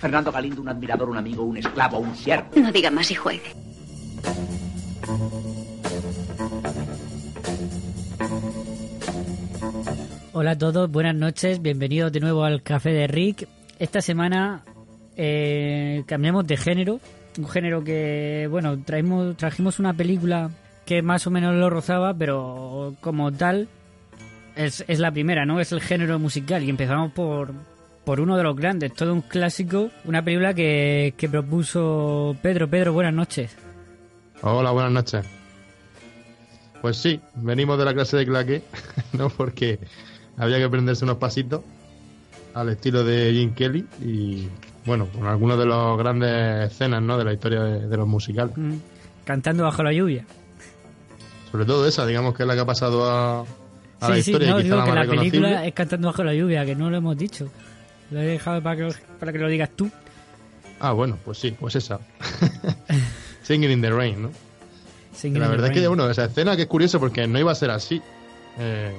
Fernando Galindo, un admirador, un amigo, un esclavo, un siervo. No diga más y juegue. Hola a todos, buenas noches, bienvenidos de nuevo al Café de Rick. Esta semana eh, cambiamos de género, un género que, bueno, traemos, trajimos una película que más o menos lo rozaba, pero como tal es, es la primera, ¿no? Es el género musical y empezamos por, por uno de los grandes, todo un clásico, una película que, que propuso Pedro. Pedro, buenas noches. Hola, buenas noches. Pues sí, venimos de la clase de claque, ¿no? Porque había que aprenderse unos pasitos al estilo de Jim Kelly y, bueno, con algunas de las grandes escenas, ¿no? De la historia de, de los musicales. Mm, Cantando bajo la lluvia. Sobre todo esa, digamos que es la que ha pasado a, a la sí, sí, no, digo que la película es Cantando bajo la lluvia, que no lo hemos dicho. Lo he dejado para que, para que lo digas tú. Ah, bueno, pues sí, pues esa. Singing in the Rain, ¿no? Singing la verdad es que, bueno, esa escena que es curioso porque no iba a ser así. Eh,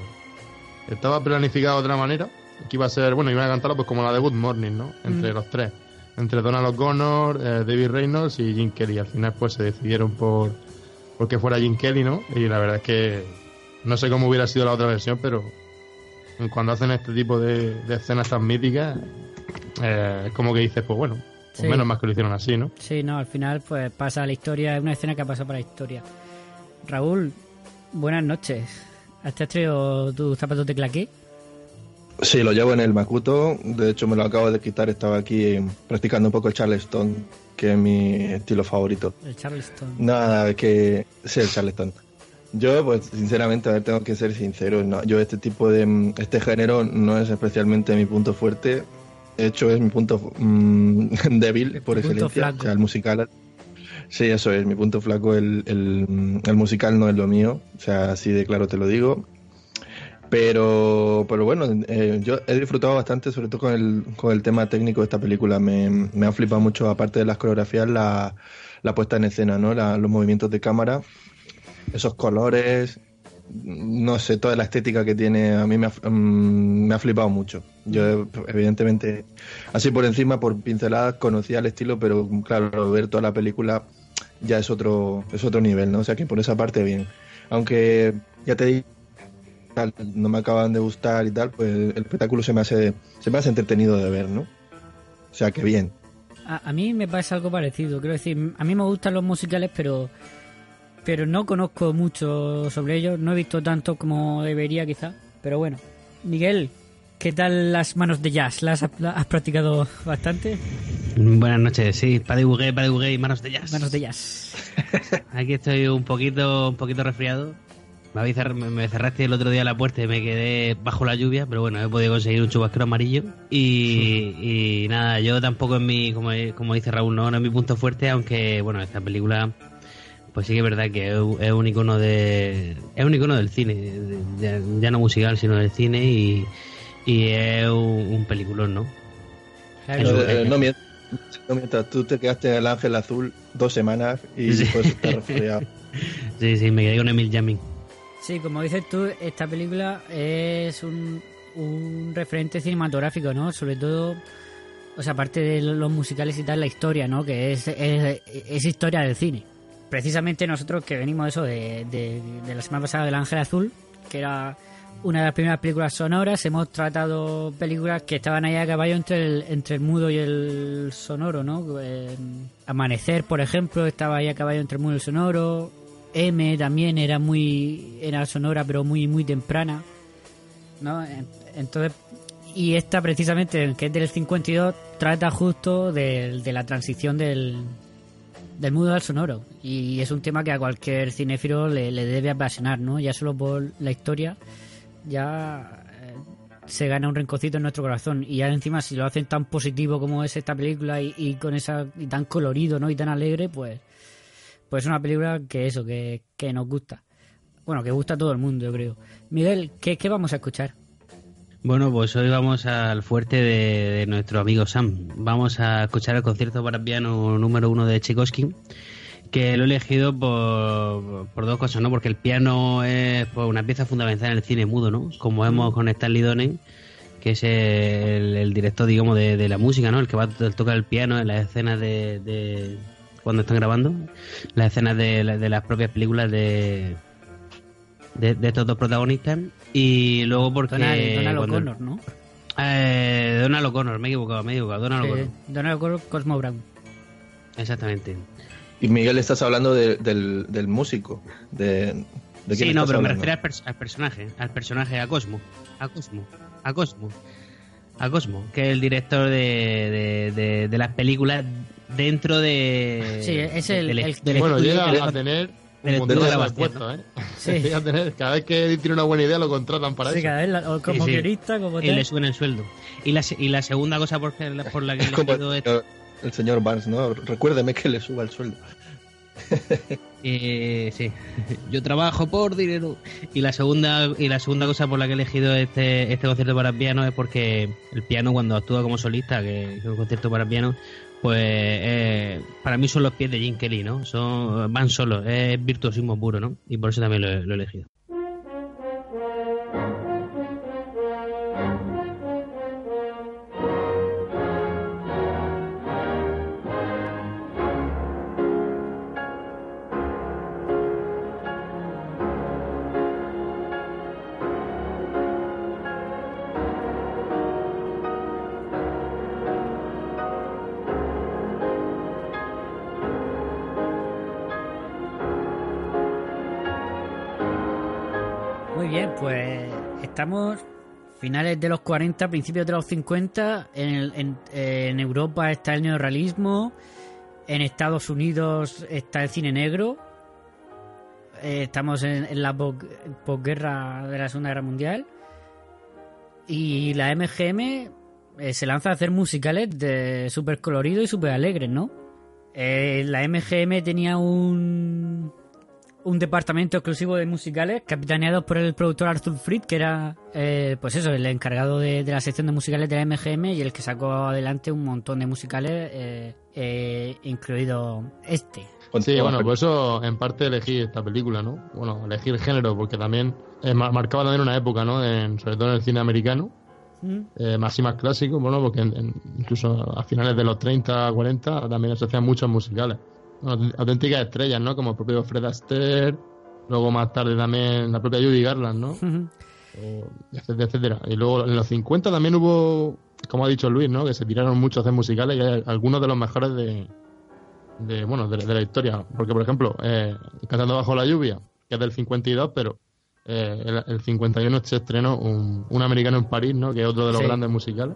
estaba planificada de otra manera. Que iba a ser, bueno, iban a cantarla pues como la de Good Morning, ¿no? Entre Mm. los tres. Entre Donald O'Connor, eh, David Reynolds y Jim Kelly. Al final pues se decidieron por, por que fuera Jim Kelly, ¿no? Y la verdad es que no sé cómo hubiera sido la otra versión, pero cuando hacen este tipo de, de escenas tan míticas, eh, es como que dices, pues bueno, pues Sí. menos más que lo hicieron así, ¿no? Sí, no, al final pues pasa a la historia, es una escena que ha pasado para la historia. Raúl, buenas noches. ¿Has traído tus zapatos de claqué? Sí, lo llevo en el Makuto. De hecho, me lo acabo de quitar. Estaba aquí eh, practicando un poco el Charleston, que es mi estilo favorito. El Charleston. Nada, que sí, el Charleston. Yo, pues, sinceramente, a ver, tengo que ser sincero. No, yo este tipo de... mm, Este género no es especialmente mi punto fuerte. De hecho, es mi punto mm, débil, por punto excelencia. flaco. O sea, el musical... Sí, eso es, mi punto flaco. El, el, el musical no es lo mío. O sea, así de claro te lo digo. Pero, pero bueno, eh, yo he disfrutado bastante, sobre todo con el, con el tema técnico de esta película. Me, me ha flipado mucho, aparte de las coreografías, la, la puesta en escena, ¿no? La- los movimientos de cámara, esos colores, no sé, toda la estética que tiene, a mí me ha, mm, me ha flipado mucho. Yo, evidentemente, así por encima, por pinceladas, conocía el estilo, pero claro, ver toda la película ya es otro, es otro nivel, ¿no? O sea que por esa parte, bien. Aunque, ya te digo, no me acaban de gustar y tal, pues el espectáculo se me hace, se me hace entretenido de ver, ¿no? O sea que bien. A, a mí me pasa algo parecido. Quiero decir, a mí me gustan los musicales, pero pero no conozco mucho sobre ellos. No he visto tanto como debería, quizá. Pero bueno. Miguel, ¿qué tal las manos de jazz? ¿Las has, has practicado bastante? Buenas noches, sí, Bugué y manos de jazz. Manos de jazz. Aquí estoy un poquito, un poquito resfriado. Me, habéis me- cerraste el otro día la puerta y me quedé bajo la lluvia, pero bueno, he podido conseguir un chubasquero amarillo. Y, y nada, yo tampoco es mi, como, como dice Raúl, no, no es mi punto fuerte, aunque bueno, esta película, pues sí que es verdad que es, un icono de, es un icono del cine, de- de- ya no musical, sino del cine y, y es un, un peliculón, ¿no? Claro. No, no mientras tú te quedaste en el Ángel Azul dos semanas y Sí. después estás resfriado. Sí, sí, me quedé con Emil Jamming. Sí, como dices tú, esta película es un, un referente cinematográfico, ¿no? Sobre todo, o sea, aparte de los musicales y tal, la historia, ¿no? Que es, es, es historia del cine. Precisamente nosotros que venimos de eso, de, de, de la semana pasada del Ángel Azul, que era una de las primeras películas sonoras, hemos tratado películas que estaban ahí a caballo entre el, entre el mudo y el sonoro, ¿no? Eh, Amanecer, por ejemplo, estaba ahí a caballo entre el mudo y el sonoro. M también era muy era sonora pero muy muy temprana ¿no? En- entonces y esta precisamente que es del 52 trata justo del- de, la transición del del mudo al sonoro y es un tema que a cualquier cinéfilo le, debe apasionar ¿no? ya solo por la historia ya eh, se gana un rencocito en nuestro corazón. Y ya encima, si lo hacen tan positivo como es esta película y, y con esa y tan colorido, ¿no? Y tan alegre, pues, pues es una película que eso, que, que nos gusta. Bueno, que gusta a todo el mundo, yo creo. Miguel, ¿qué, qué vamos a escuchar? Bueno, pues hoy vamos al fuerte de, de nuestro amigo Sam. Vamos a escuchar el concierto para piano número uno de Tchaikovsky que lo he elegido por, por, dos cosas, ¿no? Porque el piano es pues, una pieza fundamental en el cine mudo, ¿no? Como vemos con Stanley Donen, que es el, el director, digamos, de, de, la música, ¿no? El que va a tocar el piano en las escenas de, de cuando están grabando, las escenas de, de las propias películas de, de, de, estos dos protagonistas. Y luego porque... Donald, Donald O'Connor, ¿no? Eh, Donald O'Connor, me he equivocado, me he equivocado. Donald O'Connor. Donald O'Connor, Cosmo Brown. Exactamente. Y Miguel, estás hablando de- del, del músico. De, ¿de Sí, no, pero me refiero al, pers- al personaje, al personaje, a Cosmo, a Cosmo, a Cosmo, a Cosmo, que es el director de, de, de- de las películas dentro de... Sí, es el- del- el- del Bueno, llega a tener un montón de de grabación, puestos, ¿eh? Sí. Tener, cada vez que tiene una buena idea lo contratan para Sí, eso. cada vez la- o como Sí, sí. guionista, como y tal. le suben el sueldo. Y la, y la segunda cosa por, que- por la que he Es como elegido el esto señor, el señor Barnes, ¿no? Recuérdeme que le suba el sueldo. Eh, sí, yo trabajo por dinero. Y la segunda y la segunda cosa por la que he elegido este, este concierto para piano es porque el piano cuando actúa como solista, que es un concierto para piano, pues eh, para mí son los pies de Jim Kelly, ¿no? Son van solos, es virtuosismo puro, ¿no? Y por eso también lo, lo he elegido. Muy bien, pues estamos finales de los 40, principios de los 50. En, el- en- Europa está el neorrealismo. En Estados Unidos está el cine negro. Eh, estamos en, la pos- posguerra de la Segunda Guerra Mundial. Y la MGM eh, se lanza a hacer musicales de súper coloridos y súper alegres, ¿no? Eh, la MGM tenía un, un departamento exclusivo de musicales capitaneados por el productor Arthur Fried, que era, eh, pues eso, el encargado de, de la sección de musicales de la MGM y el que sacó adelante un montón de musicales, eh, eh, incluido este. Sí, bueno, por eso en parte elegí esta película, ¿no? Bueno, elegí el género porque también eh, ma- marcaba también una época, ¿no? En- sobre todo en el cine americano, ¿Mm? eh, más y más clásico, bueno, porque en- en- incluso a finales de los 30, 40 también se hacían muchos musicales. Auténticas estrellas, ¿no? Como el propio Fred Astaire, luego más tarde también la propia Judy Garland, ¿no? etcétera, etcétera. Y luego en los 50 también hubo, como ha dicho Luis, ¿no? Que se tiraron mucho a hacer musicales y hay algunos de los mejores de, de bueno, de, de la historia. Porque, por ejemplo, eh, Cantando bajo la lluvia, que es del 52, pero eh, el, el 51 se estrenó un, un americano en París, ¿no? Que es otro de los Sí. grandes musicales,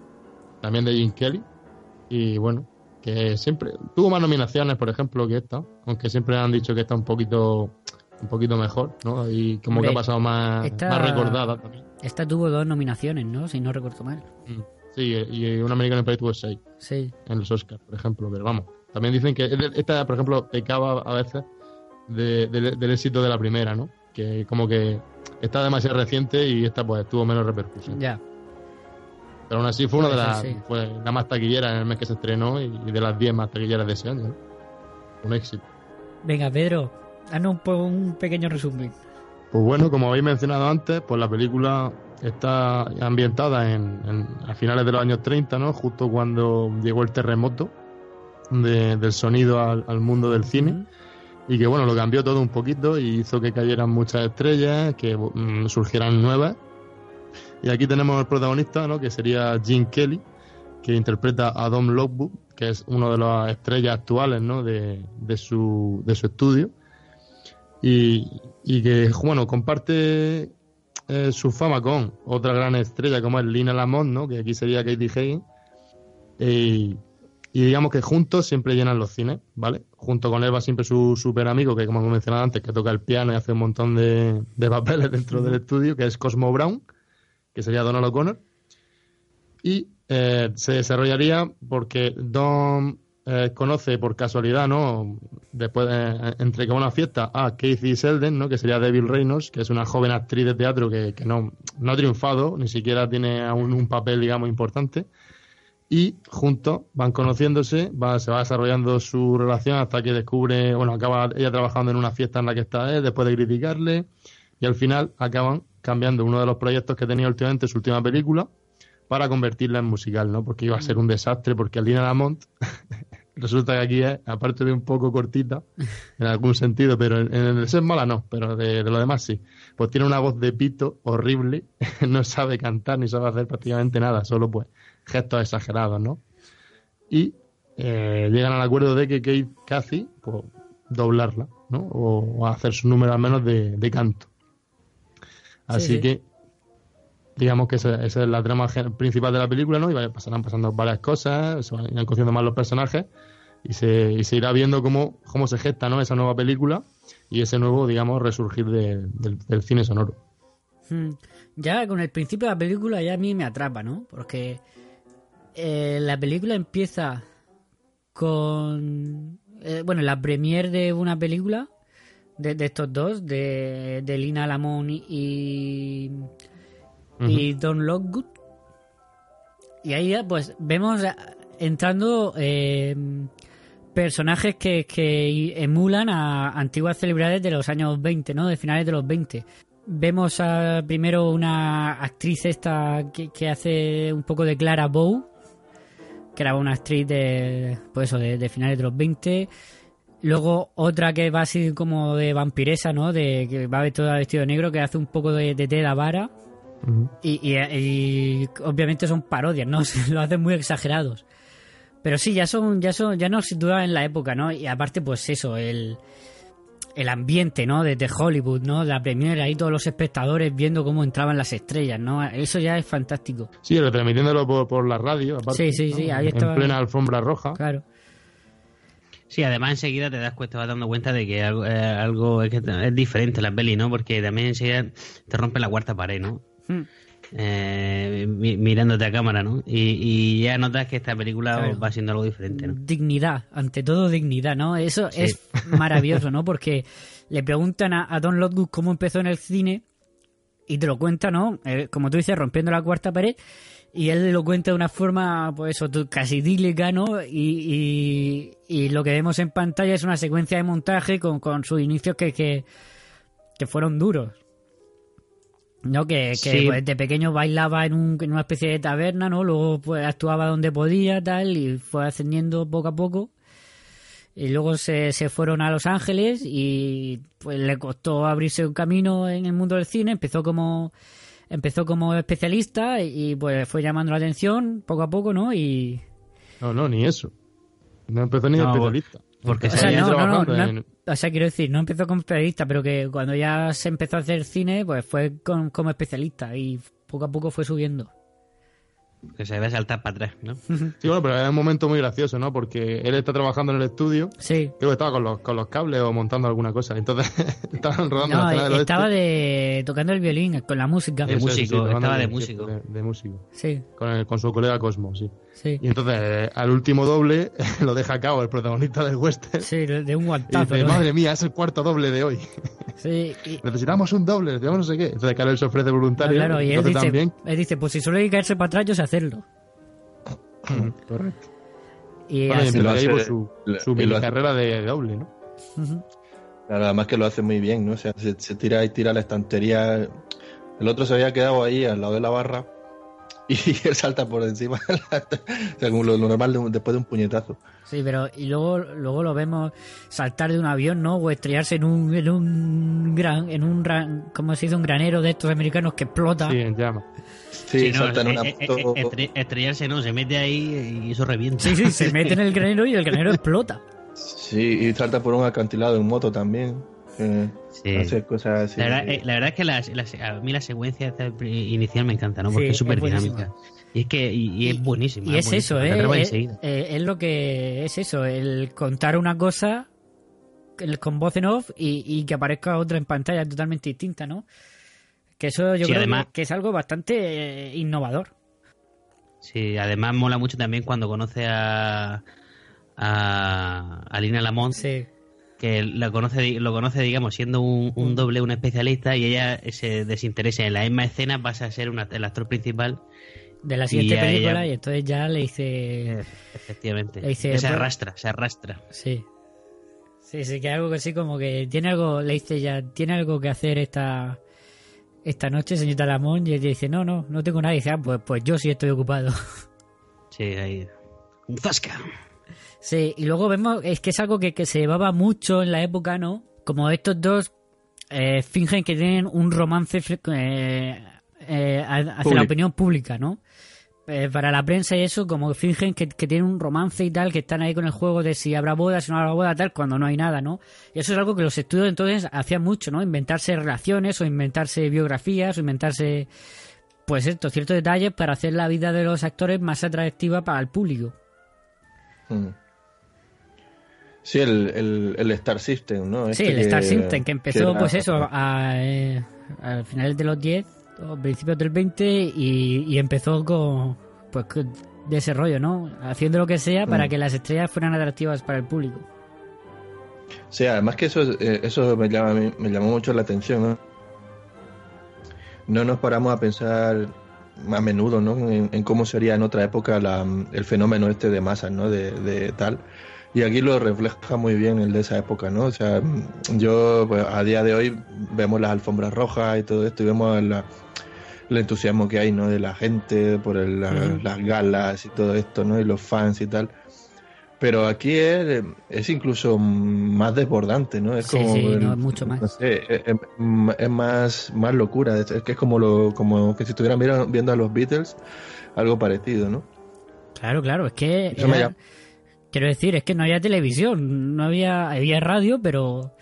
también de Jim Kelly. Y bueno, que siempre tuvo más nominaciones, por ejemplo, que esta, aunque siempre han dicho que está un poquito un poquito mejor, ¿no? Y como que ha pasado más, esta- más recordada también. Esta tuvo dos nominaciones, ¿no? Si no recuerdo mal. Mm. Sí, y un americano en París tuvo seis Sí. en los Oscars, por ejemplo, pero vamos. También dicen que esta, por ejemplo, pecaba a veces de- del- del éxito de la primera, ¿no? Que como que está demasiado reciente y esta pues tuvo menos repercusión. Ya. Pero aún así fue una de las ser, sí. fue la más taquillera en el mes que se estrenó y, de las 10 más taquilleras de ese año. ¿no? Un éxito. Venga, Pedro, danos un, pequeño resumen. Pues bueno, como habéis mencionado antes, pues la película está ambientada en, en- a finales de los años 30, ¿no? Justo cuando llegó el terremoto de- del sonido al, al mundo del cine. Y que bueno, lo cambió todo un poquito y hizo que cayeran muchas estrellas, que mm, surgieran nuevas. Y aquí tenemos el protagonista, ¿no? Que sería Jim Kelly, que interpreta a Dom Lockwood, que es uno de las estrellas actuales, ¿no? De, de su, de su estudio y, y que, bueno, comparte eh, su fama con otra gran estrella como es Lina Lamont, ¿no? Que aquí sería Katie Higgins. Y, y digamos que juntos siempre llenan los cines, ¿vale? Junto con él va siempre su super amigo, que como hemos mencionado antes, que toca el piano y hace un montón de, de papeles dentro del estudio, que es Cosmo Brown, que sería Donald O'Connor. Y eh, se desarrollaría porque Don eh, conoce por casualidad, ¿no? Después, eh, entre que una fiesta, a Casey Selden, ¿no? Que sería Devil Reynolds, que es una joven actriz de teatro que, que no, no ha triunfado, ni siquiera tiene aún un papel, digamos, importante. Y juntos van conociéndose, va, se va desarrollando su relación hasta que descubre, bueno, acaba ella trabajando en una fiesta en la que está él, después de criticarle, y al final acaban cambiando uno de los proyectos que tenía últimamente, su última película, para convertirla en musical, ¿no? Porque iba a ser un desastre, porque Alina Lamont resulta que aquí es, aparte de un poco cortita, en algún sentido, pero en, en el ser mala no, pero de, lo demás sí. Pues tiene una voz de pito horrible, no sabe cantar ni sabe hacer prácticamente nada, solo pues gestos exagerados, ¿no? Y eh, llegan al acuerdo de que Kate Cathy, pues doblarla, ¿no? O, hacer su número al menos de canto. Así Sí, sí. que digamos que esa, esa es la trama principal de la película, ¿no? Y pasarán pasando varias cosas, se van conociendo más los personajes y se, y se irá viendo cómo, cómo se gesta, ¿no? Esa nueva película y ese nuevo, digamos, resurgir de- del, del cine sonoro. Hmm. Ya con el principio de la película ya a mí me atrapa, ¿no? Porque eh, la película empieza con... eh, bueno, la premiere de una película de, de estos dos, de, de Lina Lamont y, y Don Lockwood. Y ahí ya, pues vemos entrando eh, personajes que, que emulan a antiguas celebridades de los años 20, ¿no? De finales de los 20. Vemos a, primero una actriz esta que, que hace un poco de Clara Bow, que era una actriz de, pues eso, de, de finales de los 20. Luego otra que va así como de vampiresa, ¿no? De que va toda vestido de negro, que hace un poco de, de Teda Vara. Y, y- y obviamente son parodias, ¿no? Lo hacen muy exagerados. Pero sí, ya son, ya son, ya nos sitúan en la época, ¿no? Y aparte, pues eso, el, el ambiente, ¿no? De, de Hollywood, ¿no? La premiere, ahí todos los espectadores viendo cómo entraban las estrellas, ¿no? Eso ya es fantástico. Sí, retransmitiéndolo por, por la radio, aparte, Sí, sí, sí, ¿no? ahí En estaba- plena alfombra roja. Claro. Sí, además enseguida te das cuenta, te vas dando cuenta de que algo, eh, algo es, que es diferente la peli, ¿no? Porque también enseguida te rompe la cuarta pared, ¿no? Hmm. Eh, mi- mirándote a cámara, ¿no? Y, y ya notas que esta película Claro. va siendo algo diferente, ¿no? dignidad, ante todo dignidad, ¿no? Eso Sí. es maravilloso, ¿no? Porque le preguntan a, a Don Lockwood cómo empezó en el cine y te lo cuenta, ¿no? Eh, como tú dices, rompiendo la cuarta pared y él lo cuenta de una forma, pues eso, casi idílica, ¿no? Y, y, y lo que vemos en pantalla es una secuencia de montaje con, con sus inicios que, que, que fueron duros. ¿no? Que, que Sí. pues, de pequeño bailaba en, un- en una especie de taberna, ¿no? Luego pues actuaba donde podía, tal, y fue ascendiendo poco a poco. Y luego se, se fueron a Los Ángeles y pues le costó abrirse un camino en el mundo del cine. Empezó como empezó como especialista y pues fue llamando la atención poco a poco, ¿no? Y No, no, ni eso. No empezó ni de No, especialista. porque o sea, ahí no, no, no, trabajando no- en- o sea, quiero decir, no empezó como especialista, pero que cuando ya se empezó a hacer cine, pues fue con- como especialista y poco a poco fue subiendo. Que se debe saltar para atrás, ¿no? Sí, bueno, pero es un momento muy gracioso, ¿no? Porque él está trabajando en el estudio. Sí. Creo que estaba con los, con los cables o montando alguna cosa. Entonces, estaban rodando No, la del estaba oeste. de tocando el violín con la música. De sí, músico, estaba de músico. De, de músico. Sí, Con, el- con su colega Cosmo, sí. Sí. Y entonces, eh, al último doble, lo deja a cabo el protagonista del western. Sí, de un Y guantazo. dice, ¿no? madre mía, es el cuarto doble de hoy. Sí, y- Necesitamos un doble, necesitamos no sé qué. Entonces, claro, él se ofrece voluntario. claro, y él dice, también. él dice, pues si solo hay que caerse para atrás, yo sé hacerlo. Correcto. Y Bueno, y lo ahí hace- su, su y lo mini hace- carrera de, doble, ¿no? Ujú. Claro, además que lo hace muy bien, ¿no? O sea, se, se tira y tira la estantería. El otro se había quedado ahí al lado de la barra y él salta por encima. de la- o sea, como lo, lo normal de un- después de un puñetazo. Sí, pero y luego luego lo vemos saltar de un avión, ¿no? O estrellarse en un en un gran en un ran- ¿cómo se dice? un granero de estos americanos que explota. Sí, en llama. Sí, Sí, no, salta en eh, una eh, eh, moto. estrellarse no, se mete ahí y eso revienta. Sí, sí, se mete en el granero y el granero explota. Sí, y salta por un acantilado en moto también. Eh, Sí. Cosas así. La verdad, eh, la verdad es que la, la- a mí la secuencia inicial me encanta, ¿no? Porque Sí, es súper dinámica. Y es que y, y es buenísima. Y es eso, ¿eh? Es, enseguida. eh, es lo que es eso, el contar una cosa con voz en off y, y que aparezca otra en pantalla totalmente distinta, ¿no? Que eso yo Sí, creo además- que es algo bastante eh, innovador. Sí, además mola mucho también cuando conoce a a, a Lina Lamont, que lo conoce, lo conoce, digamos, siendo un, un, doble, un especialista, y ella se desinteresa en la misma escena, pasa a ser una, el actor principal. De la siguiente película y entonces ya le dice efectivamente. le dice, se arrastra se arrastra. Sí. Sí sí que algo que sí como que tiene algo le dice ya tiene algo que hacer esta esta noche señorita Lamont y ella dice no no no tengo nada y dice ah, pues pues yo sí estoy ocupado sí ahí. Un zasca Sí, y luego vemos, es que es algo que, se llevaba mucho en la época, ¿no? Como estos dos eh, fingen que tienen un romance eh, eh, hacia la opinión pública, ¿no? para la prensa y eso, como fingen que, tienen un romance y tal, que están ahí con el juego de si habrá boda, si no habrá boda, tal, cuando no hay nada, ¿no? Y eso es algo que los estudios entonces hacían mucho, ¿no? Inventarse relaciones o inventarse biografías o inventarse, pues esto, ciertos detalles para hacer la vida de los actores más atractiva para el público. Mm. Sí, el, el, el, Star System, ¿no? sí, este el Star System, que empezó, pues eso, a, eh, al final de los 10 o principios del 20 y, y empezó con, pues, de ese rollo, ¿no? Haciendo lo que sea para mm. que las estrellas fueran atractivas para el público. Sí, además que eso, eh, eso me, llama, me llamó mucho la atención, ¿no? No nos paramos a pensar a menudo, ¿no? En, cómo sería en otra época la, el fenómeno este de masas, ¿no? De, de tal y aquí lo refleja muy bien el de esa época, ¿no? O sea, yo pues, a día de hoy vemos las alfombras rojas y todo esto y vemos el entusiasmo que hay, ¿no? De la gente por las galas y todo esto, ¿no? Y los fans y tal. Pero aquí es, es incluso más desbordante, ¿no? Es como sí, no, es mucho más. No sé, es, más, más locura. Es, que es como, lo, como que si estuvieran viendo, a los Beatles, algo parecido, ¿no? Claro, claro, es que... Quiero decir, es que no había televisión, no había, había radio, pero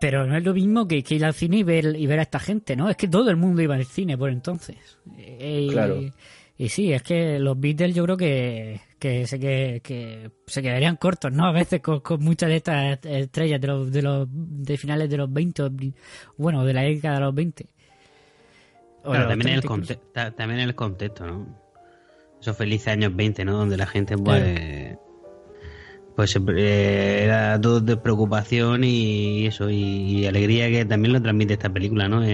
pero no es lo mismo que, ir al cine y ver, y ver a esta gente, ¿no? Es que todo el mundo iba al cine por entonces. Y, claro. Y, sí, es que los Beatles yo creo que, que, se, que, se quedarían cortos, ¿no? A veces con, muchas de estas estrellas de los, de los de finales de los 20, bueno, de la década de los 20. Claro, también, en el también en el contexto, ¿no? Esos felices años 20, ¿no? Donde la gente, pues pues eh, era todo de preocupación y eso, y, alegría que también lo transmite esta película, ¿no?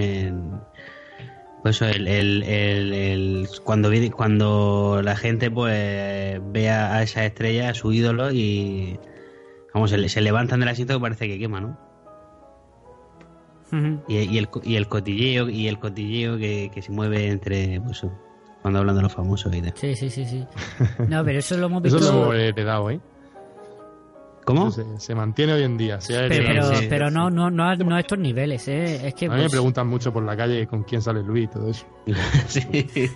Pues el, el, el, cuando cuando la gente pues ve a, esa estrella, a su ídolo y vamos, se, se levantan del asiento que parece que quema, ¿no? y, y, el, y el cotilleo y el cotilleo que, que se mueve entre pues cuando hablan de los famosos y Sí, sí, sí, sí. No, pero eso lo hemos visto. Eso lo he dado, ¿eh? ¿Cómo? Se, mantiene hoy en día. pero, pero, no, no, no, a, no, a, estos niveles. ¿eh? Es que, a mí me preguntan mucho por la calle con quién sale Luis y todo eso. sí.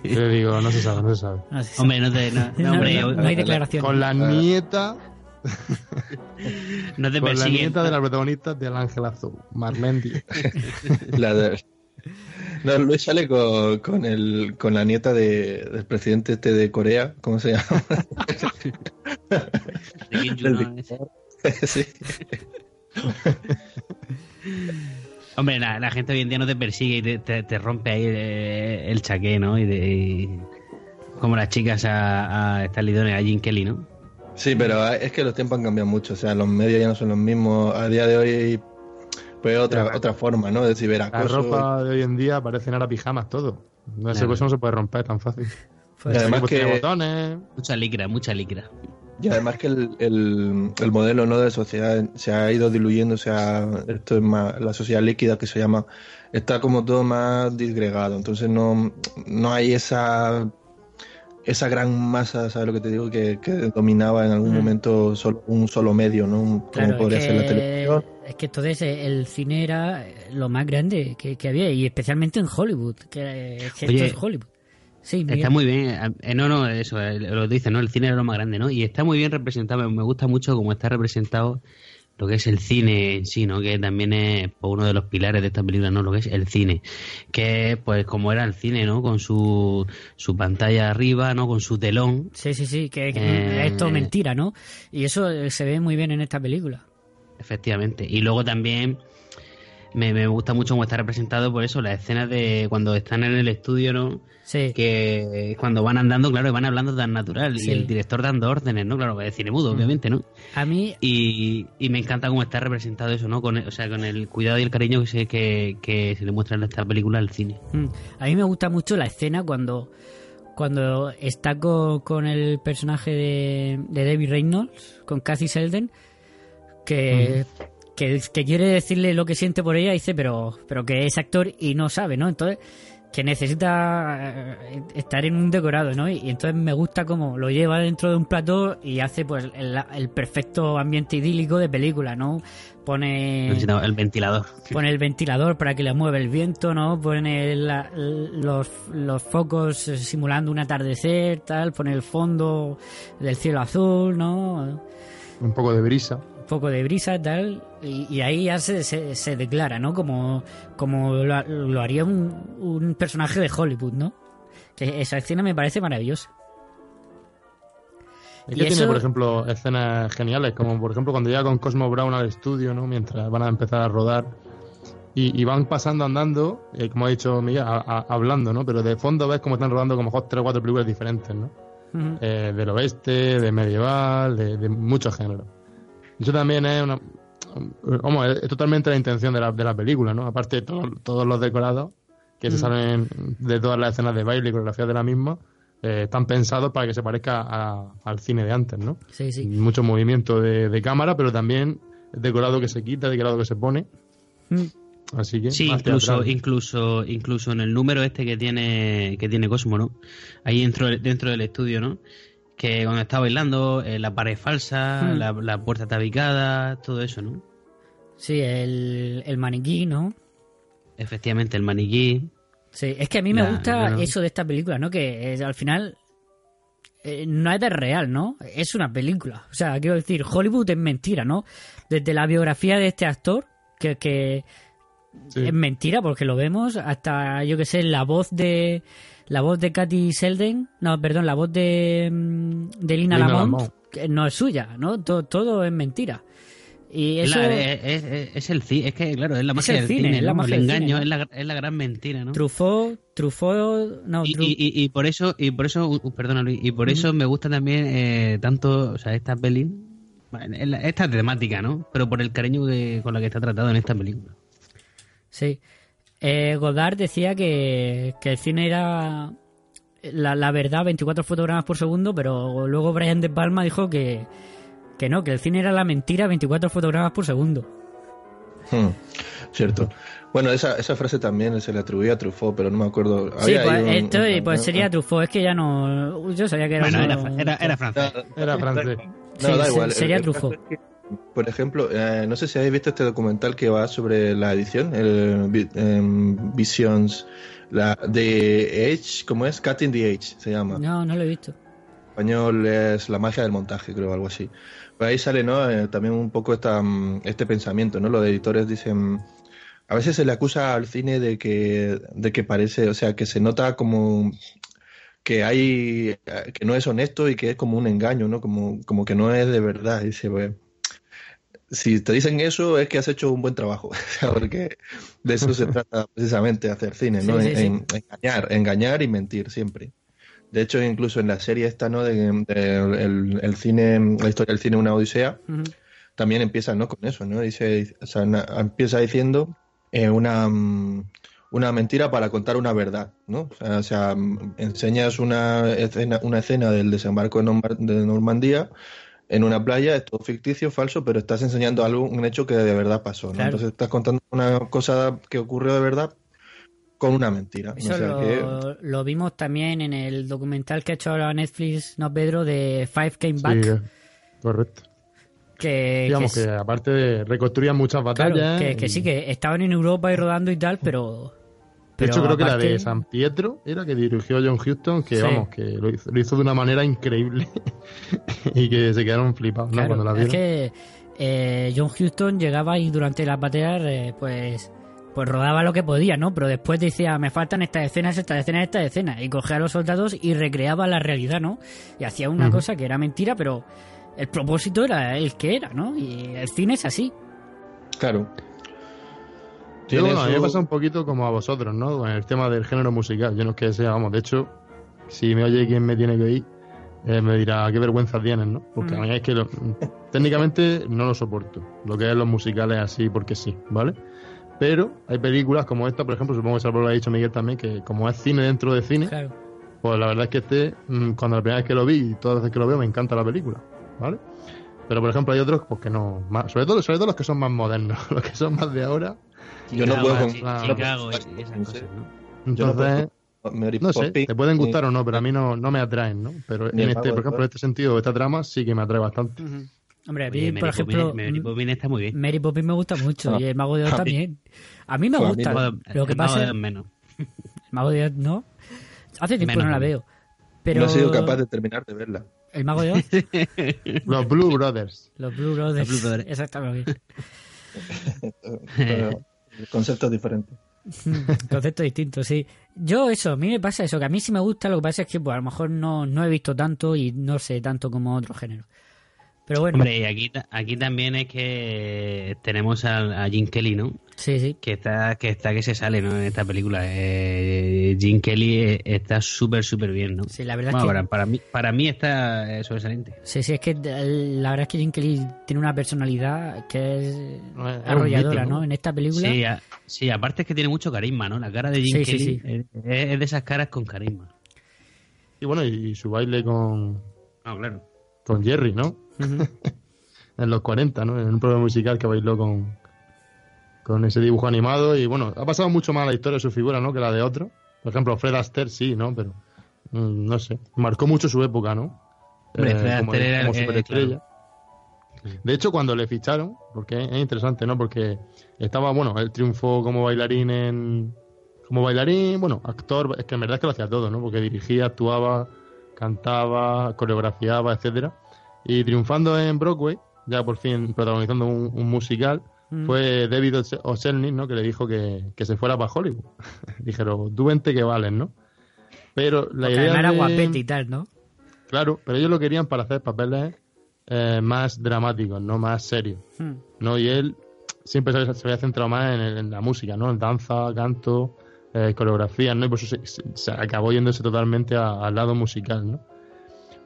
Yo digo, no se sabe, no se sabe. Hombre, no, te, no, hombre, no, hay declaración. Con la nieta. no te con la nieta de la protagonista del Ángel Azul, Marlendi. la de... No, Luis sale con, con, el, con la nieta de, del presidente este de Corea, ¿cómo se llama? Hombre, la, gente hoy en día no te persigue y te, rompe ahí el, chaqué, ¿no? Y, de, como las chicas a, a Stanley a Jim Kelly, ¿no? Sí, pero es que los tiempos han cambiado mucho. O sea, los medios ya no son los mismos. A día de hoy, pues otra, otra forma, ¿no? De ciberacoso. La ropa de hoy en día parecen ahora pijamas todo. No sé, pues no se puede romper tan fácil. Pues además que... botones. Mucha licra, mucha licra. Y además que el, el, modelo ¿no? de sociedad se ha ido diluyendo, o sea, esto es más, la sociedad líquida que se llama, está como todo más disgregado, entonces no, no hay esa esa gran masa, ¿sabes lo que te digo? Que, dominaba en algún mm. momento solo, un solo medio, ¿no? como podría ser la televisión. Es que entonces el cine era lo más grande que, había, y especialmente en Hollywood, que, esto es Hollywood. Sí, está muy bien. Eh, no, no, eso, eh, lo dice, ¿no? El cine era lo más grande, ¿no? Y está muy bien representado. Me gusta mucho cómo está representado lo que es el cine en sí, ¿no? Que también es pues, uno de los pilares de esta película, ¿no? Lo que es el cine. Que, pues, como era el cine, ¿no? Con su, su pantalla arriba, ¿no? Con su telón. Sí, sí, sí, que, eh, esto es mentira, ¿no? Y eso se ve muy bien en esta película. Efectivamente. Y luego también me, me gusta mucho cómo está representado por eso, las escenas de cuando están en el estudio, ¿no? Sí. Que cuando van andando, claro, y van hablando tan natural. Sí. Y el director dando órdenes, ¿no? Claro, de cine mudo, obviamente, ¿no? A mí, Y, y me encanta cómo está representado eso, ¿no? Con, el- o sea, con el cuidado y el cariño que se, que, que se le muestra en esta película al cine. mm, a mí me gusta mucho la escena cuando, cuando está con, con el personaje de, de David Reynolds, con Kathy Selden, que, que, que quiere decirle lo que siente por ella, dice, pero, pero que es actor y no sabe, ¿no? Entonces, que necesita eh, estar en un decorado, ¿no? Y, y entonces me gusta cómo lo lleva dentro de un plató y hace pues el, el perfecto ambiente idílico de película, ¿no? Pone El ventilador. pone el ventilador para que le mueva el viento, ¿no? Pone la- los, los focos simulando un atardecer, tal, pone el fondo del cielo azul, ¿no? Un poco de brisa. Poco de brisa, tal, y, y ahí ya se, se, se declara, ¿no? Como, como lo, lo haría un, un personaje de Hollywood, ¿no? Que esa escena me parece maravillosa. Es Y que tiene, por ejemplo, escenas geniales, como por ejemplo cuando llega con Cosmo Brown al estudio, ¿no? Mientras van a empezar a rodar. Y, y van pasando andando, eh, como ha dicho Miguel, a- a- hablando, ¿no? Pero de fondo ves como están rodando como tres o cuatro películas diferentes, ¿no? Ujú. Eh, del oeste, de medieval, de, de muchos géneros. Eso también es una... Vamos, es, es totalmente la intención de la, de la película, ¿no? Aparte de todo- todos los decorados que se Mm. salen de todas las escenas de baile y coreografías de la misma, eh, están pensados para que se parezca a- al cine de antes, ¿no? Sí, sí. Mucho movimiento de, de cámara, pero también decorado que se quita, decorado que se pone. Mm. Así que Sí, incluso, teatral. incluso, incluso en el número este que tiene, que tiene Cosmo, ¿no? Ahí dentro, dentro del estudio, ¿no? Que cuando está bailando, eh, la pared falsa, Hmm. la, la puerta tabicada, todo eso, ¿no? Sí, el, el maniquí, ¿no? Efectivamente, el maniquí. Sí, es que a mí me gusta eso de esta película, ¿no? Que eh, al final eh, no es de real, ¿no? Es una película. O sea, quiero decir, Hollywood es mentira, ¿no? Desde la biografía de este actor, que, que Sí. es mentira porque lo vemos, hasta, yo que sé, la voz de la voz de Katy Selden, no, perdón, la voz de, mm, de Lina, Lina Lamont, Lamont. que no es suya, ¿no? Todo, todo es mentira. Y Es, eso... la- es, es- es el cine, es que claro, es la Es magia el del cine, cine, es la magia el engaño, es, la, es la gran mentira, ¿no? Truffaut, Truffaut, no, Y, y- y- y por eso, y por eso, uh, perdona Luis, y por eso me gusta también eh, tanto, o sea, esta peli, esta temática, ¿no? Pero por el cariño que- con la que está tratado en esta película. Sí. Eh, Godard decía que, que el cine era la, la verdad 24 fotogramas por segundo, pero luego Brian De Palma dijo que, que no, que el cine era la mentira 24 fotogramas por segundo. Hmm, cierto. Bueno, esa, esa frase también se le atribuía a Truffaut, pero no me acuerdo. Sí, Había pues, un- esto un- pues un- sería Truffaut, es que ya no... Yo sabía que era... Bueno, uno- era, era, era francés. Era francés. No, Sí, da igual. sería El- el Truffaut. caso es que, Por ejemplo, eh, no sé si habéis visto este documental que va sobre la edición, el em, Visions, la de Edge, ¿cómo es? Cutting the Edge se llama. No, no lo he visto. español es la magia del montaje, creo, algo así. Pues ahí sale, ¿no? Eh, también un poco esta, mm, este pensamiento, ¿no? Los editores dicen, a veces se le acusa al cine de que, de que parece, o sea, que se nota como que hay, eh, que no es honesto y que es como un engaño, ¿no? Como, como que no es de verdad. Dice, pues, si te dicen eso es que has hecho un buen trabajo, porque de eso se trata precisamente hacer cine, ¿no? Sí, sí, sí. En- en- engañar, engañar y mentir siempre. De hecho, incluso en la serie esta, ¿no? De, de- el, el cine, la historia del cine una odisea, también empieza, ¿no? Con eso, ¿no? Dice, o sea, na- empieza diciendo eh, una, mm, una mentira para contar una verdad, ¿no? O sea, o sea, mm, enseñas una escena, una escena del desembarco de Normandía en una playa, es todo ficticio, falso, pero estás enseñando algo, un hecho que de verdad pasó, ¿no? Claro. Entonces estás contando una cosa que ocurrió de verdad con una mentira. Eso o sea, lo, que- lo vimos también en el documental que ha hecho ahora Netflix, no Pedro, de Five Came Sí, Back. eh, correcto. que, Digamos que que, aparte de reconstruían muchas batallas. que, que y- sí, que estaban en Europa y rodando y tal, pero... De hecho, creo que la de San Pietro era que dirigió John Huston, que Sí. vamos, que lo hizo, lo hizo de una manera increíble y que se quedaron flipados, Cuando la es vieron. que eh, John Huston llegaba y durante las batallas, eh, pues pues rodaba lo que podía, ¿no? Pero después decía, me faltan estas escenas, estas escenas, estas escenas. Y cogía a los soldados y recreaba la realidad, ¿no? Y hacía una cosa que era mentira, pero el propósito era el que era, ¿no? Y el cine es así. Claro. Yo, bueno, a mí me pasa un poquito como a vosotros, ¿no? Con el tema del género musical. Yo no es que sea, vamos, de hecho, si me oye quien me tiene que oír, eh, me dirá qué vergüenza tienes, ¿no? Porque Mm. a mí es que lo- técnicamente no lo soporto, lo que es los musicales así porque sí, ¿vale? Pero hay películas como esta, por ejemplo, supongo que se lo ha dicho Miguel también, que como es cine dentro de cine, Claro. pues la verdad es que este, mm, cuando la primera vez que lo vi y todas las veces que lo veo, me encanta la película, ¿vale? Pero por ejemplo hay otros pues que no, más- sobre todo sobre todo los que son más modernos, los que son más de ahora. Yo no puedo con- Chicago y esas cosas, ¿no? Entonces, Mary no sé, te pueden gustar o no, pero a mí no, no me atraen, ¿no? Pero en este, por ejemplo, en este sentido, esta trama sí que me atrae bastante. Hombre, a mí, Oye, por Mary ejemplo, Poppins- Mary mm, Poppins está muy bien. Mary Poppins me gusta mucho Ah, y el Mago de Oz también. A mí me Pues mí gusta. no. Lo que El Mago pasa de es Oz menos. el Mago de Oz no. Hace tiempo Menos no la veo. Pero No he sido capaz de terminar de verla. el Mago de Oz, Los Blue Brothers. los Blue Brothers, Los Blue Brothers. exactamente. Pero el concepto es diferente. Concepto distinto, sí. Yo eso, a mí me pasa eso, que a mí sí me gusta, lo que pasa es que pues a lo mejor no, no he visto tanto y no sé tanto como otro género. Pero bueno, Hombre, y aquí, aquí también es que tenemos a, a Jim Kelly, ¿no? sí, sí. Que está, que está que se sale, ¿no? En esta película. Eh, Jim Kelly eh, está súper, súper bien, ¿no? Sí, la verdad Bueno, es que para, para mí, para mí está eh, sobresaliente. Sí, sí, es que eh, la verdad es que Jim Kelly tiene una personalidad que es arrolladora. ¿no? En esta película. Sí, a- sí, aparte es que tiene mucho carisma, ¿no? La cara de Jim Sí, sí, Kelly sí. Es, es de esas caras con carisma. Y bueno, y su baile con, Ah, claro. Con Jerry, ¿no? En los 40, ¿no? En un programa musical que bailó con, con ese dibujo animado. Y bueno, ha pasado mucho más la historia de su figura, ¿no? Que la de otro. Por ejemplo, Fred Astaire sí, ¿no? Pero mm, no sé. Marcó mucho su época, ¿no? Hombre, Fred como, Astaire era- como eh, superestrella. De hecho, cuando le ficharon, porque es interesante, ¿no? Porque estaba, bueno, él triunfó como bailarín en. Como bailarín, bueno, actor, es que en verdad es que lo hacía todo, ¿no? Porque dirigía, actuaba, cantaba, coreografiaba, etcétera. Y triunfando en Broadway, ya por fin protagonizando un, un musical, Mm. fue David Ose- O'Selny, ¿no? Que le dijo que, que se fuera para Hollywood. Dijeron, tú vente que vales, ¿no? Pero la Porque idea era de- guapete y tal, ¿no? Claro, pero ellos lo querían para hacer papeles eh, más dramáticos, no más serios. Hmm. ¿no? Y él siempre se, se había centrado más en, la música, ¿no? En danza, canto, eh, coreografía, ¿no? Y por eso se, se- se acabó yéndose totalmente al lado musical, ¿no?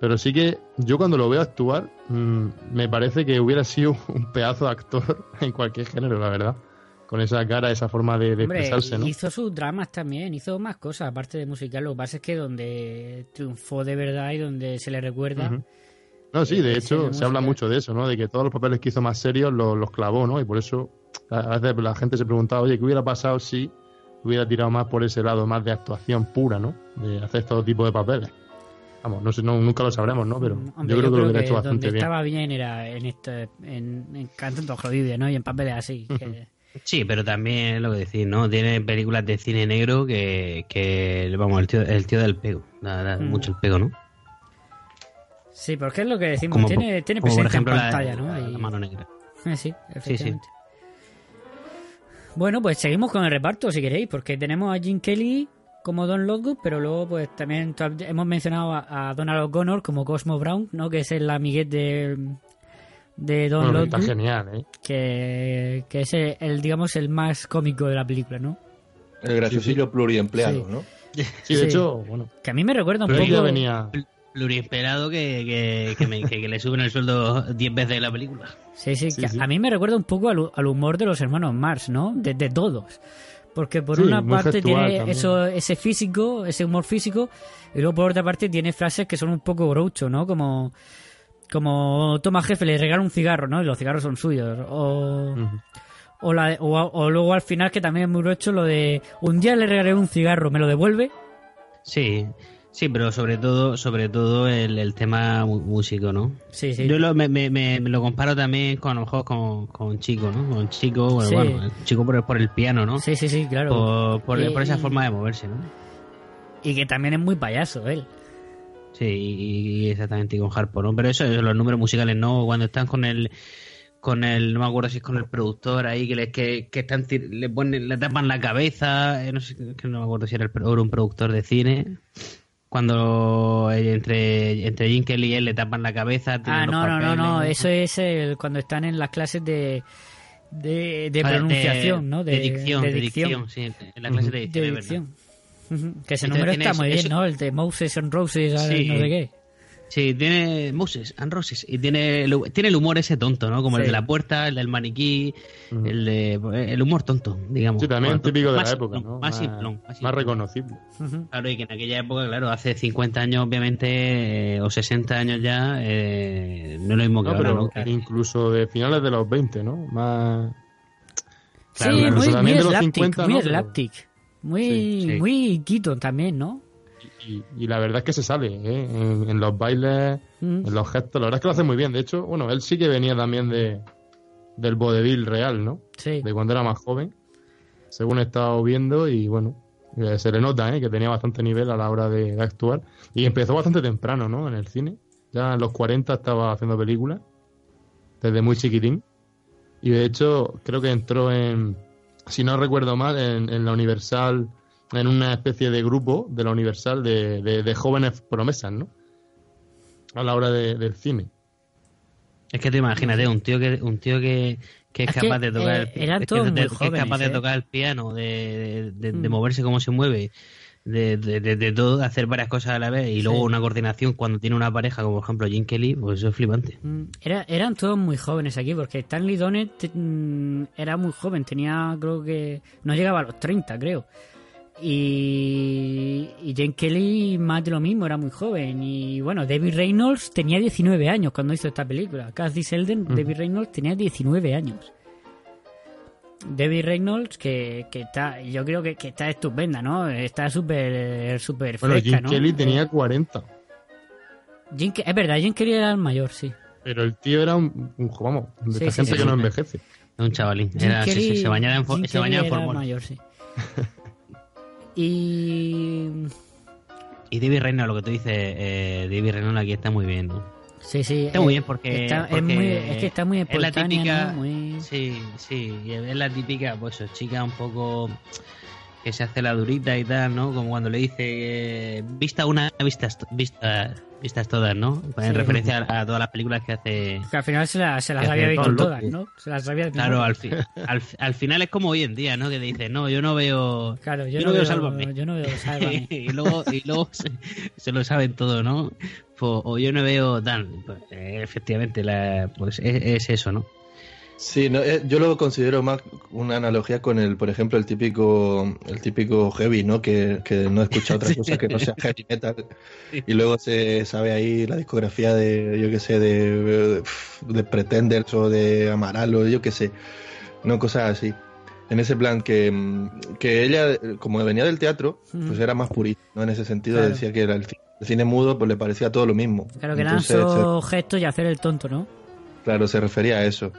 Pero sí que yo cuando lo veo actuar, mm, me parece que hubiera sido un pedazo de actor en cualquier género, la verdad. Con esa cara, esa forma de, de Hombre, expresarse, ¿no? hizo sus dramas también, hizo más cosas aparte de musical. Lo que pasa es que donde triunfó de verdad y donde se le recuerda. No, sí, de Eh, hecho sí, se habla mucho de eso, ¿no? De que todos los papeles que hizo más serios los, los clavó, ¿no? Y por eso a a veces la gente se preguntaba, oye, ¿qué hubiera pasado si hubiera tirado más por ese lado, más de actuación pura, ¿no? De hacer todo tipo de papeles. Vamos, no sé, no, nunca lo sabremos, ¿no? Pero Hombre, yo creo que lo hubiera hecho donde bastante bien. estaba bien era en este, en, en Cantando Jodido, ¿no? Y en papeles así. que- Sí, pero también es lo que decís, ¿no? Tiene películas de cine negro que, que vamos, el tío, el tío del pego. Da, da Mm. mucho el pego, ¿no? Sí, porque es lo que decimos, Como tiene, tiene como por presencia ejemplo en la- pantalla, ¿no? la- Y- la mano negra. Eh, sí, efectivamente. Bueno, pues seguimos con el reparto, si queréis, porque tenemos a Jim Kelly como Don Lockwood, pero luego pues también hemos mencionado a, a Donald O'Connor como Cosmo Brown, ¿no? Que es el amiguete de, de Don Bueno, está genial, ¿eh? que, que es el, el, digamos, el más cómico de la película, ¿no? El graciosillo pluriempleado, Sí. ¿no? Sí, de Sí. hecho, bueno, Que a mí me recuerda un poco... venía... Pluriesperado que, que, que, me- que- que le suben el sueldo 10 veces en la película. Sí, sí, Sí, que sí. a mí me recuerda un poco al, al humor de los hermanos Mars, ¿no? De, de todos. Porque por Sí, una parte tiene también. eso, ese físico, ese humor físico, y luego por otra parte tiene frases que son un poco groucho, ¿no? Como, como toma jefe, le regala un cigarro, ¿no? Y los cigarros son suyos. O, o, la- o, o luego al final, que también es muy groucho, lo de un día le regalé un cigarro, ¿me lo devuelve? Sí, sí, pero sobre todo, sobre todo el, el tema músico, ¿no? Sí, sí. Yo lo, me, me, me- me lo comparo también con a lo mejor con, con Chico, ¿no? Con Chico, bueno, Sí. bueno, Chico por el, por el piano, ¿no? Sí, sí, sí, claro. Por, por, Y- por esa forma de moverse, ¿no? Y que también es muy payaso él. Sí, y, y exactamente, y con Harpo, ¿no? Pero eso, los números musicales, ¿no? Cuando están con el con el, no me acuerdo si es con el productor ahí, que, le, que, que están, le ponen, le tapan la cabeza, eh, no sé, que no me acuerdo si era el, era un productor de cine, cuando eh, entre, entre Jim Kelly y él le tapan la cabeza, Ah, no, no, no, no, eso es el- cuando están en las clases de, de, de pronunciación, ¿no? De, dicción, de dicción, sí, en la clase de dicción, De dicción. Que ese número está eso- muy bien, eso- ¿no? El de Moses and Roses, Sí. no sé qué. Sí, tiene Moses and Roses y tiene el, tiene el humor ese tonto, ¿no? Como el Sí. de la puerta, el del maniquí, el de el humor tonto, digamos. Sí, también Bueno, típico de más la época, simplón, ¿no? Más Más, simplón, más más simplón. reconocible. Claro, y que en aquella época, claro, hace 50 años, obviamente, eh, o 60 años ya, eh, no es lo mismo que No, ahora, pero ¿no? Incluso de finales de los 20, ¿no? Más... Sí, Claro, muy, incluso muy también de los slapstick, 50, muy ¿no? Slapstick. Muy, Sí, sí. muy Keaton también, ¿no? Y, y la verdad es que se sale, ¿eh? En, en los bailes, Mm. en los gestos, la verdad es que lo hace muy bien. De hecho, bueno, él sí que venía también de del vodevil real, ¿no? Sí. De cuando era más joven, según he estado viendo, y bueno, eh, se le nota, ¿eh? Que tenía bastante nivel a la hora de, de actuar. Y empezó bastante temprano, ¿no? En el cine. Ya en los 40 estaba haciendo películas, desde muy chiquitín. Y de hecho, creo que entró en, si no recuerdo mal, en, en la Universal, en una especie de grupo de la Universal de, de- de jóvenes promesas, ¿no? A la hora de- del cine. Es que te imagínate, un tío que un tío que, que es, Es que, capaz de tocar eh, el, que- de- es jóvenes, capaz de ¿eh? tocar el piano, de, de, de- de Mm. moverse como se mueve, de, de, de- de todo, de hacer varias cosas a la vez y luego una coordinación cuando tiene una pareja como por ejemplo Jim Kelly, pues eso es flipante. Mm, Era, eran todos muy jóvenes aquí, porque Stanley Donet mm, era muy joven, tenía, creo que, no llegaba a los 30, creo. Y, y Jane Kelly más de lo mismo, era muy joven. Y bueno, David Reynolds tenía 19 años cuando hizo esta película. Kathy Selden, David Reynolds tenía 19 años. David Reynolds, que, que está, yo creo que, que está estupenda, ¿no? Está súper súper Bueno, fresca, Jim ¿no? Kelly tenía 40. Jim Ke- es verdad, Jim Kelly era el mayor, sí. Pero el tío era un, un vamos, de Sí, esta sí, gente sí, que sí. no envejece. Un chavalín. Era, sí, sí, Kelly- se bañaba en, se bañaba en Kelly era el formol. mayor, sí. y Y David Reynolds, lo que tú dices, eh, David Reynolds aquí está muy bien, ¿no? sí, sí. Está eh, muy bien porque, está- es, muy, es que está muy es la típica, ¿no? Muy- sí, sí, es la típica, pues chica un poco que se hace la durita y tal, ¿no? Como cuando le dice eh, vista una, vistas, vista, vistas todas, ¿no? En Sí. referencia a, a todas las películas que hace. Que al final se, la- se las había visto todas. ¿no? Se las había Claro, al, fi- al, al final es como hoy en día, ¿no? Que te dice, no, yo no veo. Claro, yo, yo no, veo, Sálvame. Yo no veo Sálvame. y luego, y luego se, se lo saben todo, ¿no? Pues, o yo no veo tal. Pues, eh, efectivamente, la, pues es, es eso, ¿no? Sí, no, eh, yo lo considero más una analogía con el, por ejemplo, el típico, el típico heavy, ¿no? Que, que no escucha otra cosa que no sea heavy metal. Y luego se sabe ahí la discografía de, yo qué sé, de, de Pretenders o de Amaral o yo qué sé, no cosas así. En ese plan que, que ella, como venía del teatro, pues Mm. era más purista, ¿no? En ese sentido Claro. decía que era el, el cine mudo, pues le parecía todo lo mismo. Claro, que eran solo gestos y hacer el tonto, ¿no? claro, se refería a eso.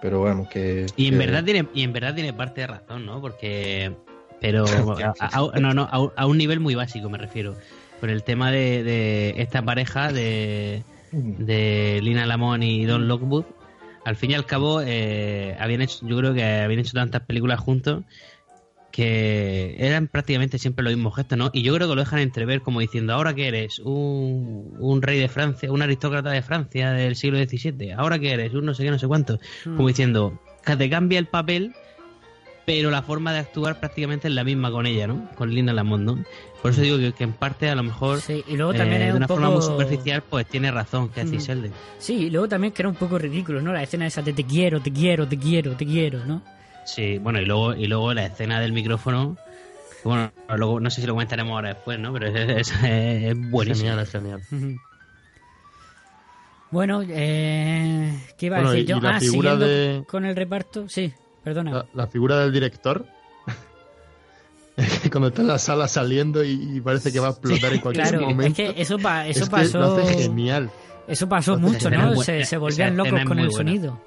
Pero bueno, que... Y en que- verdad tiene, y en verdad tiene parte de razón, ¿no? Porque. Pero. a, a- no, no, a, un- a un nivel muy básico me refiero. Por el tema de, de esta pareja de, de Lina Lamont y Don Lockwood. Al fin y al cabo, eh, habían hecho, yo creo que habían hecho tantas películas juntos que eran prácticamente siempre los mismos gestos, ¿no? Y yo creo que lo dejan entrever como diciendo, ahora que eres un, un rey de Francia, un aristócrata de Francia del siglo XVII, ahora que eres un no sé qué, no sé cuánto, Mm. como diciendo, que te cambia el papel, pero la forma de actuar prácticamente es la misma con ella, ¿no? Con Linda Lamont, ¿no? Por eso digo que, que en parte a lo mejor Sí, y luego también eh, de un una forma muy superficial, pues tiene razón Kathy Mm. Sheldon. Sí, y luego también que era un poco ridículo, ¿no? La escena esa de te quiero, te quiero, te quiero, te quiero, ¿no? Sí, bueno, y luego, y luego la escena del micrófono, bueno, luego no sé si lo comentaremos ahora después, ¿no? Pero es, es, es buenísimo. Genial, es genial. Bueno, eh, ¿qué iba a Bueno, decir y- yo? la ah, figura de- con el reparto, sí, perdona. La, la figura del director. Cuando está en la sala saliendo y, y parece que va a explotar en cualquier claro, momento. es que eso, pa- eso Es que pasó. lo hace genial. Eso pasó Lo hace mucho, genial. ¿no? Se, volvían locos con el buena. sonido.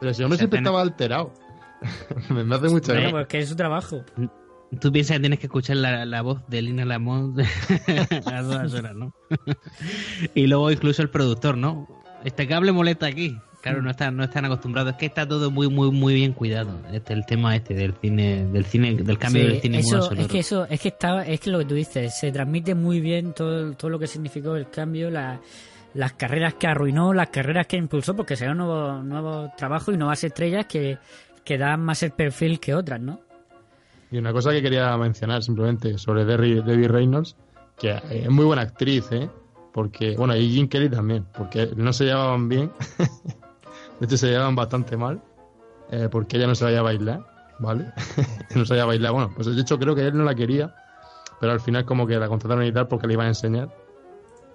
Pero si hombre siempre estaba alterado. me, hace mucha Bueno, gracia. pues que es su trabajo. Tú piensas que tienes que escuchar la, la voz de Lina Lamont a todas horas, ¿no? y luego incluso el productor, ¿no? Este cable molesta aquí. Claro, no están, no están acostumbrados. Es que está todo muy, muy, muy bien cuidado. Este, el tema este del cine, del cine, del cambio Sí, del cine eso, es que eso, es que estaba, es que lo que tú dices, se transmite muy bien todo, todo lo que significó el cambio, la- las carreras que arruinó, las carreras que impulsó, porque se nuevos nuevos trabajos y nuevas estrellas que, que dan más el perfil que otras, ¿no? Y una cosa que quería mencionar simplemente sobre Debbie, Reynolds, que es muy buena actriz, ¿eh? Porque, bueno, y Jim Kelly también, porque no se llevaban bien. de hecho, se llevaban bastante mal, eh, porque ella no sabía bailar, ¿vale? no sabía bailar. Bueno, pues de hecho creo que él no la quería, pero al final como que la contrataron y tal porque le iban a enseñar.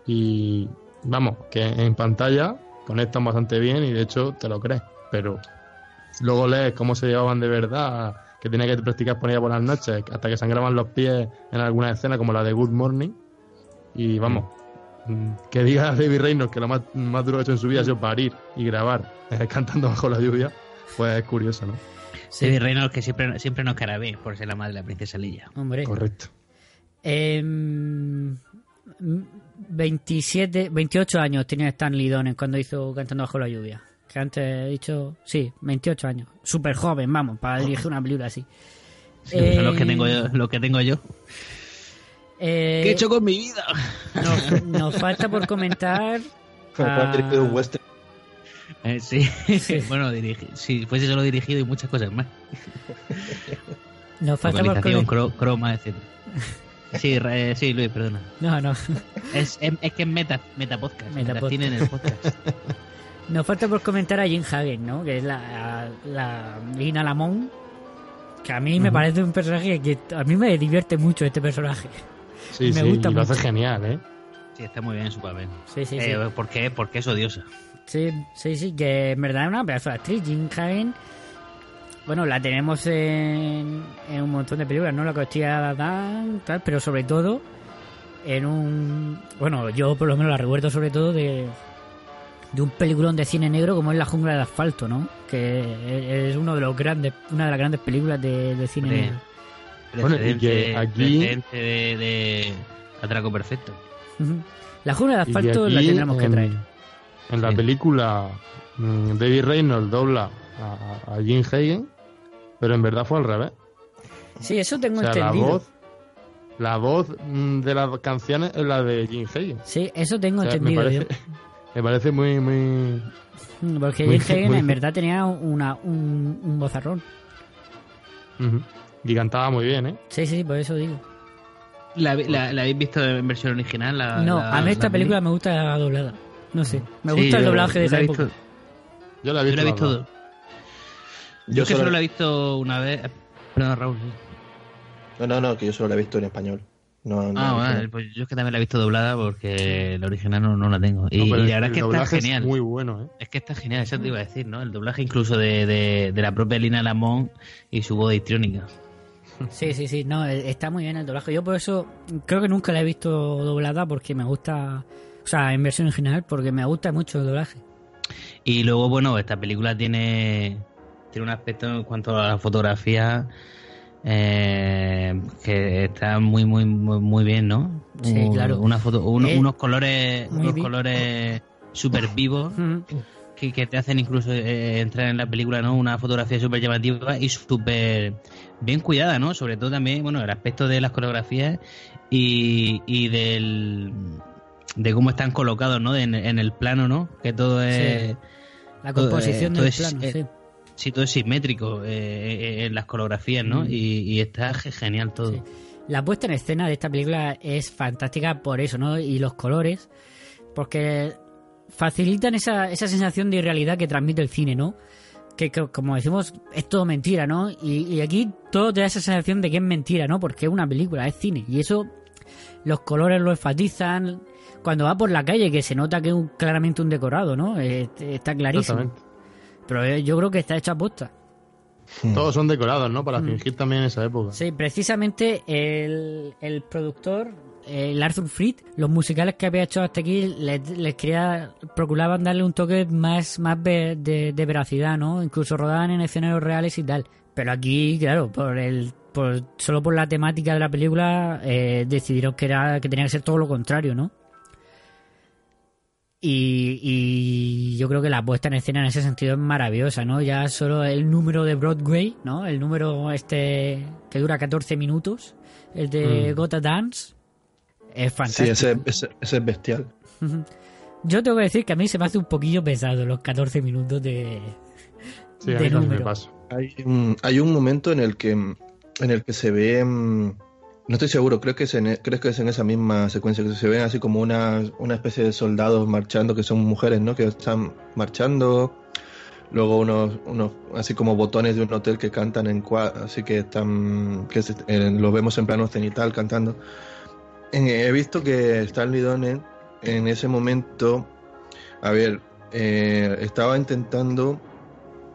Y vamos, que en pantalla conectan bastante bien y de hecho te lo crees, pero luego lees cómo se llevaban de verdad, que tenía que practicar por ella por las noches, hasta que sangraban los pies en alguna escena como la de Good Morning. Y vamos, mm, que diga David Reynolds que lo más, más duro que ha hecho en su vida ha sido parir y grabar eh, cantando bajo la lluvia, pues es curioso, ¿no? David Reynolds que siempre, siempre nos cara bien por ser la madre de la princesa Lilla. Hombre. Correcto. Em, 27, 28 años tenía Stanley Donen cuando hizo Cantando bajo la lluvia. Que antes he dicho, sí, 28 años. Súper joven, vamos, para dirigir una película así. Sí, eso es lo que tengo yo. Lo que tengo yo. Eh, ¿Qué he hecho con mi vida? Nos, nos falta por comentar. A- dirigir un western. Eh, sí. bueno, dirigi- si fuese solo dirigido y muchas cosas más. Nos falta por comentar. cro- croma, etc. Sí, eh, sí, Luis, perdona. No, no. Es, es, es que es meta, meta podcast. Meta en el podcast. Nos falta por comentar a Jim Hagen, ¿no? Que es la, la Lina Lamont. Que a mí me parece un personaje que a mí me divierte mucho este personaje. Sí, Me sí, gusta y lo hace mucho. genial, ¿eh? Sí, está muy bien en su papel. Sí, sí, sí. Eh, ¿por, qué? Porque es odiosa. Sí, sí, sí, que en verdad es una pedazo de actriz. Jim Hagen, bueno, la tenemos en, en un montón de películas, ¿no? La costilla Dan, tal, pero sobre todo en un. Bueno, yo por lo menos la recuerdo sobre todo de. De un peliculón de cine negro como es La jungla de asfalto, ¿no? Que es uno de los grandes, una de las grandes películas de, de cine negro. Bueno, y que aquí- de, de Atraco Perfecto. La jungla de Y que asfalto la tendremos que en- traer. En la Sí. película, mm, David Reynolds dobla a, a Jim Hagen, pero en verdad fue al revés. Sí, eso tengo O sea, la entendido. voz, la voz mm, de las canciones es la de Jim Hagen. Sí, eso tengo O sea, me entendido. Me parece muy, muy... yo. Porque muy- Hagen muy- en verdad tenía una, un, un vozarrón. Ujú. Y cantaba muy bien, ¿eh? Sí, sí, por eso digo. ¿La, la, la habéis visto en versión original? La, No, la- a mí esta la película me gusta la doblada. No sé, me Sí, gusta el yo- doblaje de yo la esa época. visto- Yo la he Yo visto. la he visto. dos. Yo, Yo es que solo- solo la he visto una vez. Perdón, Raúl. No, no, no, que yo solo la he visto en español. No, no, Ah, no, vale, pues yo es que también la he visto doblada porque la original no, no la tengo. Y, No, pero y la verdad el es que está genial. Es muy bueno, ¿eh? Es que está genial, eso te iba a decir, ¿no? El doblaje incluso de, de, de la propia Lina Lamont y su voz histriónica. Sí, sí, sí, no, eh, está muy bien el doblaje. Yo por eso creo que nunca la he visto doblada porque me gusta, o sea, en versión original porque me gusta mucho el doblaje. Y luego, bueno, esta película tiene, tiene un aspecto en cuanto a la fotografía eh, que está muy, muy, muy, muy bien, ¿no? Sí, Un- claro. Una foto, Eh, unos colores, unos vi- colores súper vivos Ujú. que, que te hacen incluso eh, entrar en la película, ¿no? Una fotografía súper llamativa y súper bien cuidada, ¿no? Sobre todo también, bueno, el aspecto de las coreografías y, y del de cómo están colocados, ¿no? En, en el plano, ¿no? Que todo es... La todo, composición eh, todo del es, plano, eh, sí. Sí, todo es simétrico eh, eh, en las coreografías, ¿no? Mm. Y, y está ge- genial todo. Sí. La puesta en escena de esta película es fantástica por eso, ¿no? Y los colores, porque facilitan esa, esa sensación de irrealidad que transmite el cine, ¿no? Que, que, como decimos, es todo mentira, ¿no? Y, y aquí todo te da esa sensación de que es mentira, ¿no? Porque es una película, es cine. Y eso, los colores lo enfatizan. Cuando va por la calle, que se nota que es un- claramente un decorado, ¿no? Eh, está clarísimo. Exactamente. Pero eh, yo creo que está hecho a posta. Todos son decorados, ¿no? Para Mm. fingir también esa época. Sí, precisamente el, el productor, el Arthur Fried, los musicales que había hecho hasta aquí les, les quería, procuraban darle un toque más, más ve- de, de veracidad, ¿no? Incluso rodaban en escenarios reales y tal. Pero aquí, claro, por el, por, solo por la temática de la película, eh, decidieron que era, que tenía que ser todo lo contrario, ¿no? Y, y yo creo que la puesta en escena en ese sentido es maravillosa, ¿no? Ya solo el número de Broadway, ¿no? El número este que dura 14 minutos, el de Mm. Gotta Dance, es Sí, fantástico. ese, ese, ese es bestial. Yo tengo que decir que a mí se me hace un poquillo pesado los 14 minutos de, Sí, a de mí también me número. pasa. Hay un, hay un momento en el que en el que se ve mm, no estoy seguro, creo que es en, creo que es en esa misma secuencia que se ven así como una, una especie de soldados marchando que son mujeres, ¿no? Que están marchando. Luego unos, unos así como botones de un hotel que cantan en así que están que se- eh, lo vemos en plano cenital cantando. He visto que Stanley Donen en ese momento, a ver, eh, estaba intentando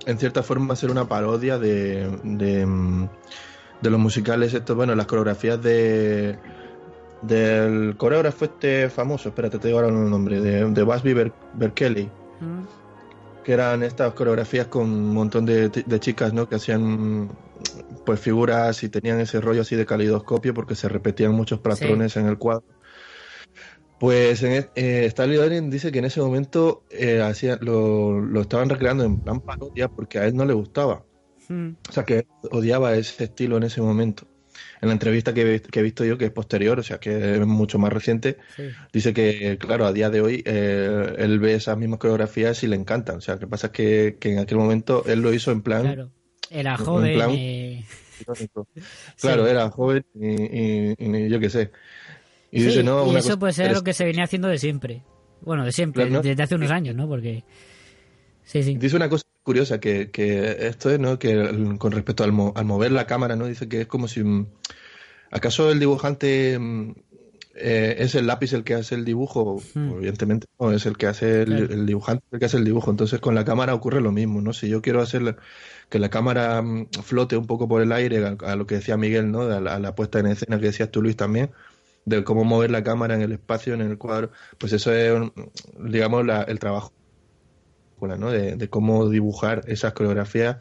en cierta forma hacer una parodia de, de, mm, de los musicales estos, bueno, las coreografías de del coreógrafo este famoso, espérate, te digo ahora el nombre, de, de Busby Ber- Berkeley, Mm. que eran estas coreografías con un montón de, de chicas, ¿no? Que hacían pues figuras y tenían ese rollo así de calidoscopio porque se repetían muchos patrones en el cuadro. Pues en, e- eh, Stanley Donen dice que en ese momento eh, hacía- lo, lo estaban recreando en plan parodia porque a él no le gustaba. Mm. O sea, que odiaba ese estilo en ese momento. En la entrevista que, he- que he visto yo, que es posterior, o sea, que es mucho más reciente, Sí. dice que, claro, a día de hoy eh, él ve esas mismas coreografías y le encantan. O sea, que pasa es que, que en aquel momento él lo hizo en plan. Claro. Era En joven. plan- eh, irónico. Claro, Sí. era joven y, y- y yo qué sé. Y sí, dice, no, y eso puede ser lo que se venía haciendo de siempre. Bueno, de siempre, Claro, ¿no? desde hace unos años, ¿no? Porque. Sí, sí. Dice una cosa curiosa que, que esto es, ¿no? Que el- con respecto al, mo- al mover la cámara, ¿no? Dice que es como si mm, acaso el dibujante mm, eh, es el lápiz el que hace el dibujo, Hmm. evidentemente no, es el que hace el, el dibujante el que hace el dibujo. Entonces con la cámara ocurre lo mismo, ¿no? Si yo quiero hacer que la cámara mm, flote un poco por el aire, a, a lo que decía Miguel, ¿no? A la, a la puesta en escena que decías tú, Luis, también, de cómo mover la cámara en el espacio, en el cuadro, pues eso es, digamos, la- el trabajo película, ¿no? De, de cómo dibujar esas coreografías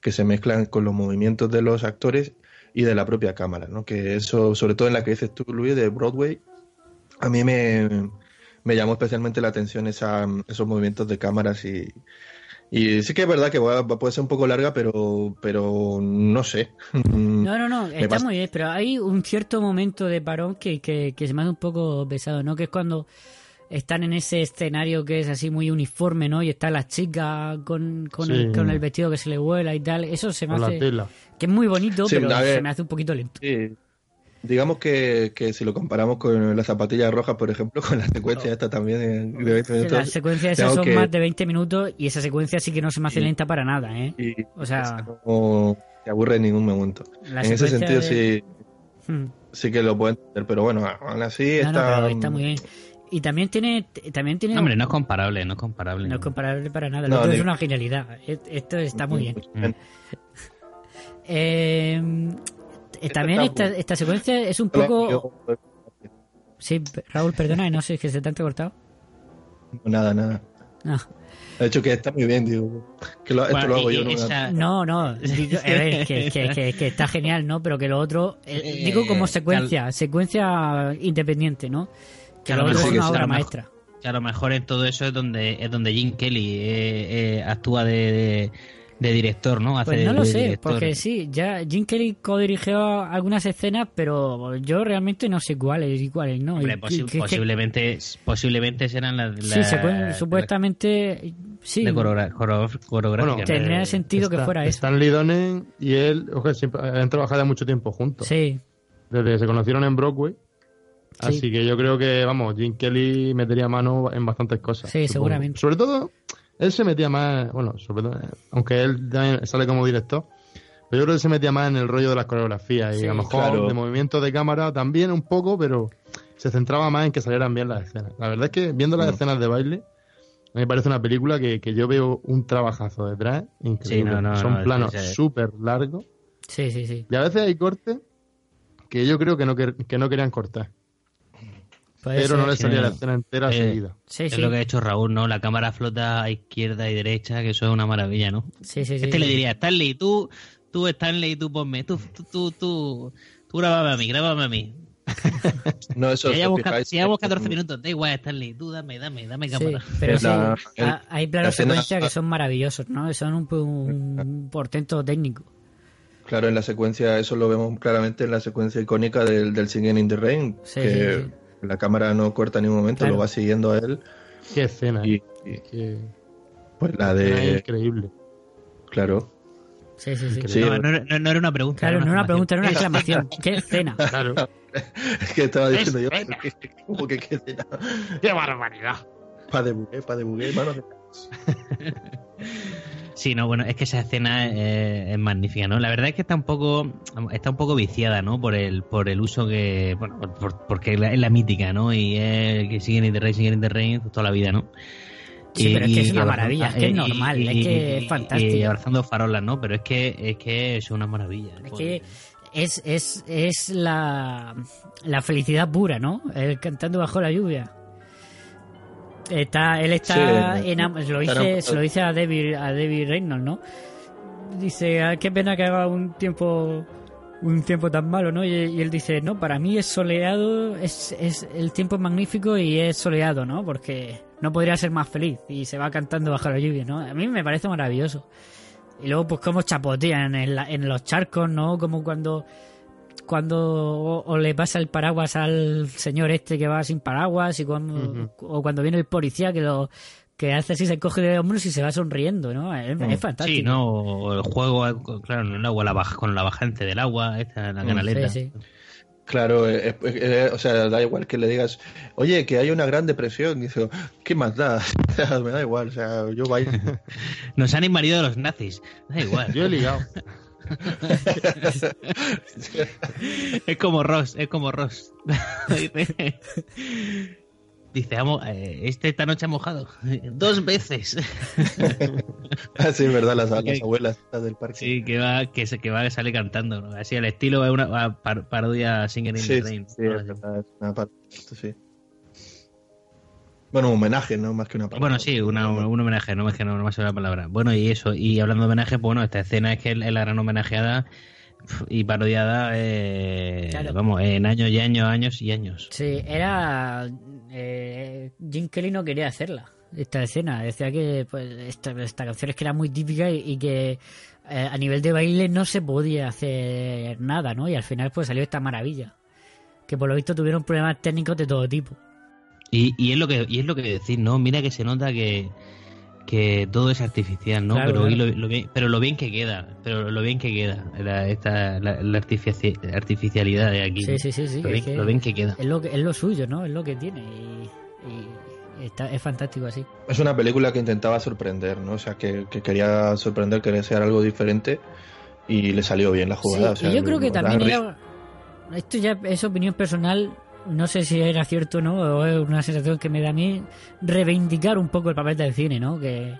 que se mezclan con los movimientos de los actores y de la propia cámara, ¿no? Que eso, sobre todo en la que dices tú, Luis, de Broadway, a mí me, me llamó especialmente la atención esa, esos movimientos de cámaras y, y sí que es verdad que va- puede ser un poco larga, pero, pero no sé. No, no, no, está muy bien, pero hay un cierto momento de parón que, que, que se me hace un poco pesado, ¿no? Que es cuando están en ese escenario que es así muy uniforme, ¿no? Y está la chica con, con, Sí. el, con el vestido que se le vuela y tal. Eso se me Con la hace... tela. Que es muy bonito, Sí, pero se me hace un poquito lento. Sí. Digamos que, que si lo comparamos con las zapatillas rojas, por ejemplo, con la secuencia esta también de de 20 minutos. Las secuencias esas son que- más de 20 minutos y esa secuencia sí que no se me hace Sí. lenta para nada, ¿eh? y O sea, no te aburre en ningún momento. La en ese sentido de- sí, hmm. sí que lo puedo entender, pero bueno, aún así No, no, está... está muy bien. Y también tiene, también tiene Hombre, no es comparable, no es comparable. no es comparable para nada. No, Esto es ni- una genialidad. Esto está muy bien. Eh, eh, también esta, esta secuencia es un poco... Sí, Raúl, perdona, no sé, es que se te han cortado. Nada, nada. No, De hecho que está muy bien, digo. Que lo, esto lo hago yo, ¿no? esa- no, no, digo, a ver, que, que- que- que está genial, ¿no? Pero que lo otro, eh, Eh, digo como que secuencia, secuencia independiente, ¿no? Que a lo mejor- una obra mejor- maestra. que a lo mejor en todo eso es donde es donde Jim Kelly eh, eh, actúa de, de, de director, ¿no? Hace Pues no de- lo de sé, director. porque sí, ya Jim Kelly co-dirigió algunas escenas, pero yo realmente no sé cuáles y cuáles no. Hombre, Y posi- que- que- posiblemente, posiblemente serán las, sí, las- secuen- supuestamente sí. de Bueno, ¿no? Tendría Eh, sentido que fuera eso. Stanley Donen y él ojo, siempre han trabajado ya mucho tiempo juntos. Sí, Desde que se conocieron en Broadway. Así que yo creo que, vamos, Jim Kelly metería mano en bastantes cosas. Sí, supongo. seguramente. Sobre todo, él se metía más, bueno, sobre todo, aunque él también sale como director, pero yo creo que se metía más en el rollo de las coreografías y a lo mejor claro. de movimientos de cámara también un poco, pero se centraba más en que salieran bien las escenas. La verdad es que viendo las escenas de baile, me parece una película que, que yo veo un trabajazo detrás increíble. Sí, no, no, Son no, planos súper largos sí, sí, sí. y a veces hay cortes que yo creo que no, quer- que no querían cortar. Puede pero no le salía la escena entera eh, seguida. Sí, Es sí. lo que ha hecho Raúl, ¿no? La cámara flota a izquierda y derecha, que eso es una maravilla, ¿no? Sí, sí, sí. Este le diría, Stanley, tú, tú, Stanley, tú ponme, tú, tú, tú, tú, tú grábame a mí, grábame a mí. No, eso Si fijáis, si llevamos es 14 un- minutos, da igual, Stanley, tú dame, dame, dame Sí, cámara. pero sí, el- hay planos secuencia que son maravillosos, ¿no? Son un, un portento técnico. Claro, en la secuencia, eso lo vemos claramente en la secuencia icónica del, del Singing in the Rain, Sí, que sí, sí. La cámara no corta en ningún momento, Claro. lo va siguiendo a él. Qué escena, Y, ¿eh? y, Qué pues la de. increíble. Claro. Sí, sí, sí. Sí, no, no, no- no era una pregunta. Claro, no era una pregunta, era una exclamación. ¿Qué escena? Claro. Es que estaba diciendo yo. Espera. ¿Cómo que qué escena? ¡Qué barbaridad! Pa de bugué, pa de bugué, manos de- Sí, no, bueno, es que esa escena eh, es magnífica, ¿no? La verdad es que está un poco está un poco viciada, ¿no? Por el por el uso que bueno, por- por- porque es la, es la mítica, ¿no? Y es que siguen in the rain, siguen in the rain toda la vida, ¿no? Sí, pero es que es una maravilla, es que es y- normal, es que es fantástico. Y abrazando farolas, ¿no? Pero es que es que es una maravilla. Es que es, es, es la, la felicidad pura, ¿no? El cantando bajo la lluvia. Está, él está Sí, enam- lo dice, enamorado. se lo dice a David, a David Reynolds, ¿no? Dice, "Ah, qué pena que haga un tiempo un tiempo tan malo, ¿no? Y, y él dice, no, para mí es soleado, es, es el tiempo es magnífico y es soleado, ¿no? Porque no podría ser más feliz y se va cantando bajo la lluvia, ¿no? A mí me parece maravilloso. Y luego, pues, cómo chapotean en, la- en los charcos, ¿no? Como cuando cuando o, o le pasa el paraguas al señor este que va sin paraguas y cuando o cuando viene el policía que lo que hace así se coge de hombros y se va sonriendo, ¿no? Es, es fantástico. Sí, ¿no? O el juego, claro, en el agua, la baja, con la bajante del agua, esta, la Mm, canaleta. sí, sí. Claro, eh, eh, eh, o sea, da igual que le digas, oye, que hay una gran depresión. Dice, ¿qué más da? Me da igual, o sea, yo bailo. Nos han invadido los nazis. Da igual. Yo he ligado. Es como Ross, es como Ross. Dice, "Amo, eh, este esta noche ha mojado. Dos veces. Ah, sí, es verdad, las, las abuelas del parque. Sí, que va, que, se, que va a salir cantando. ¿no? Así el estilo es una una par- parodia Singing in Sí, the Rain. sí, ¿no? es verdad, es una sí. Bueno, un homenaje, ¿no? Más que una parte. Bueno, sí, una- un homenaje, no es que no, sale la palabra. Bueno, y eso, y hablando de homenaje, pues bueno, esta escena es que es la gran homenajeada y parodiada, eh, Claro. vamos, en años y años, años y años. Sí, era. eh, Jim Kelly no quería hacerla, esta escena. Decía que pues, esta, esta canción es que era muy típica y, y que eh, a nivel de baile no se podía hacer nada, ¿no? Y al final pues salió esta maravilla. Que por lo visto tuvieron problemas técnicos de todo tipo. Y, y es lo que y es lo que decir, ¿no? Mira que se nota que, que todo es artificial, ¿no? Claro, pero, y lo, lo bien, pero lo bien que queda, pero lo bien que queda, la, esta, la, la artifici- artificialidad de aquí. Sí, sí, sí, sí. Lo es bien, que lo bien que queda. Es lo, que, es lo suyo, ¿no? Es lo que tiene. Y, y está, es fantástico así. Es una película que intentaba sorprender, ¿no? O sea, que, que quería sorprender, quería ser algo diferente y le salió bien la jugada. Sí, o sea, y yo creo que también era. Esto ya es opinión personal. No sé si era cierto o no, o es una sensación que me da a mí. Reivindicar un poco el papel del cine, ¿no? Que.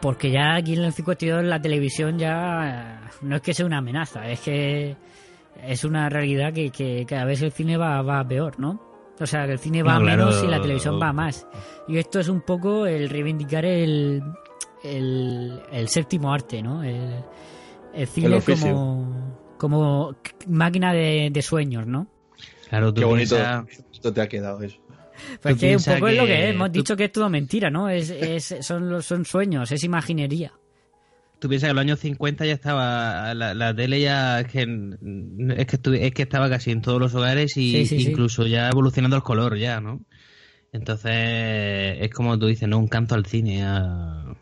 Porque ya aquí en el 52 la televisión ya. eh, No es que sea una amenaza, es que. Es una realidad que, que cada vez el cine va, va peor, ¿no? O sea, que el cine va No, a claro. menos y la televisión va más. Y esto es un poco el reivindicar el. El, el séptimo arte, ¿no? El, el cine como, como máquina de, de sueños, ¿no? Claro, tú Qué bonito esto te ha quedado eso. Pues que un poco es lo que es. Hemos tú- dicho que es todo mentira, ¿no? Es, es, son, son sueños, es imaginería. Tú piensas que en los años 50 ya estaba la, la tele ya es que es que estu- es que estaba casi en todos los hogares y Sí, sí, sí. incluso ya evolucionando el color ya, ¿no? Entonces es como tú dices, no un canto al cine a,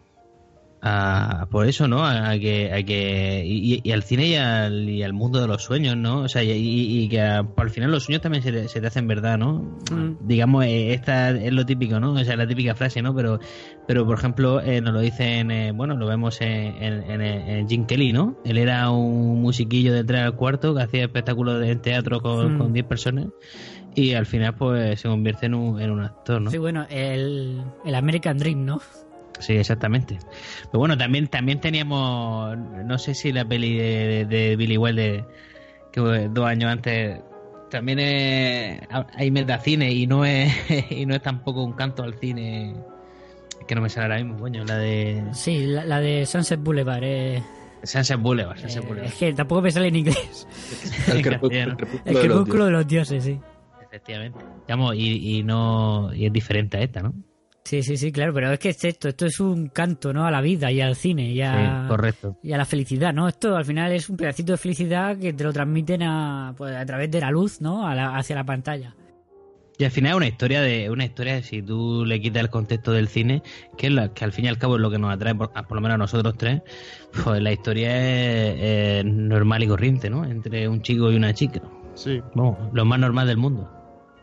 a por eso, ¿no? A, que a que y, y al cine y al, y al mundo de los sueños, ¿no? O sea, y, y que al final los sueños también se te, se te hacen verdad, ¿no? Mm. Digamos, eh, esta es lo típico, ¿no? O sea, la típica frase, ¿no? Pero pero por ejemplo, eh, nos lo dicen, eh, bueno, lo vemos en, en, en- en Jim Kelly, ¿no? Él era un musiquillo de tres al cuarto que hacía espectáculos de- en teatro con Mm. con 10 personas y al final pues se convierte en un, en un actor, ¿no? Sí, bueno, el, el American Dream, ¿no? Sí, exactamente. Pero bueno, también también teníamos, no sé si la peli de, de Billy Wilder, que fue dos años antes, también es, hay metacine y no es y no es tampoco un canto al cine que no me sale ahora mismo, coño, la de Sí, la, la de Sunset Boulevard. eh, Sunset Boulevard, Sunset eh, Boulevard. es que tampoco me sale en inglés. El crepúsculo, el crepúsculo de los dioses, sí. Efectivamente. Digamos, y, y no y es diferente a esta, ¿no? Sí, sí, sí, claro, pero es que es esto, esto es un canto, ¿no? A la vida y al cine y a, Sí, correcto. y a la felicidad, ¿no? Esto al final es un pedacito de felicidad que te lo transmiten a, pues, a través de la luz, ¿no? A la- hacia la pantalla. Y al final es una historia de una historia si tú le quitas el contexto del cine, que es la, que al fin y al cabo es lo que nos atrae por, por lo menos a nosotros tres, pues la historia es, es normal y corriente, ¿no? Entre un chico y una chica. Sí. Vamos, lo más normal del mundo.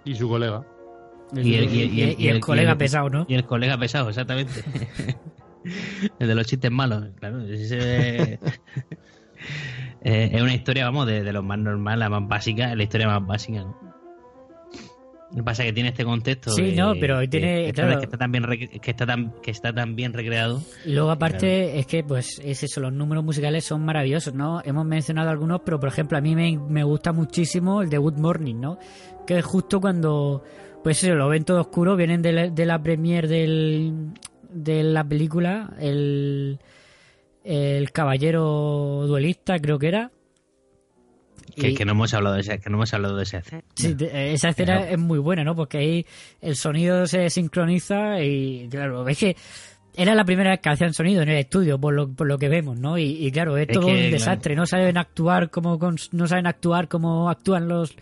Y su colega. Y el, y el- y el- Y el y colega pesado, ¿no? Y el colega pesado, exactamente. el de los chistes malos, claro. ese- Eh, es una historia, vamos, de, de lo más normal, la más básica, la historia más básica, ¿no? Lo que pasa es que tiene este contexto. Sí, no, pero tiene- que, está- claro. que está tan bien que está tan que está tan bien recreado. Luego aparte es que pues es eso, los números musicales son maravillosos, ¿no? Hemos mencionado algunos, pero por ejemplo a mí me, me gusta muchísimo el de Good Morning, ¿no? Que es justo cuando pues eso, lo ven todo oscuro, vienen de la, de la premiere del, de la película, el, el caballero duelista creo que era. Que, Y- que no hemos hablado de ese, que no hemos hablado de ese escena. Sí, de- esa escena es muy buena, ¿no? Porque ahí el sonido se sincroniza y, claro, es que era la primera vez que hacían sonido en el estudio, por lo, por lo que vemos, ¿no? Y, y claro, es Es todo que, un claro. desastre, no saben actuar como no saben actuar como actúan los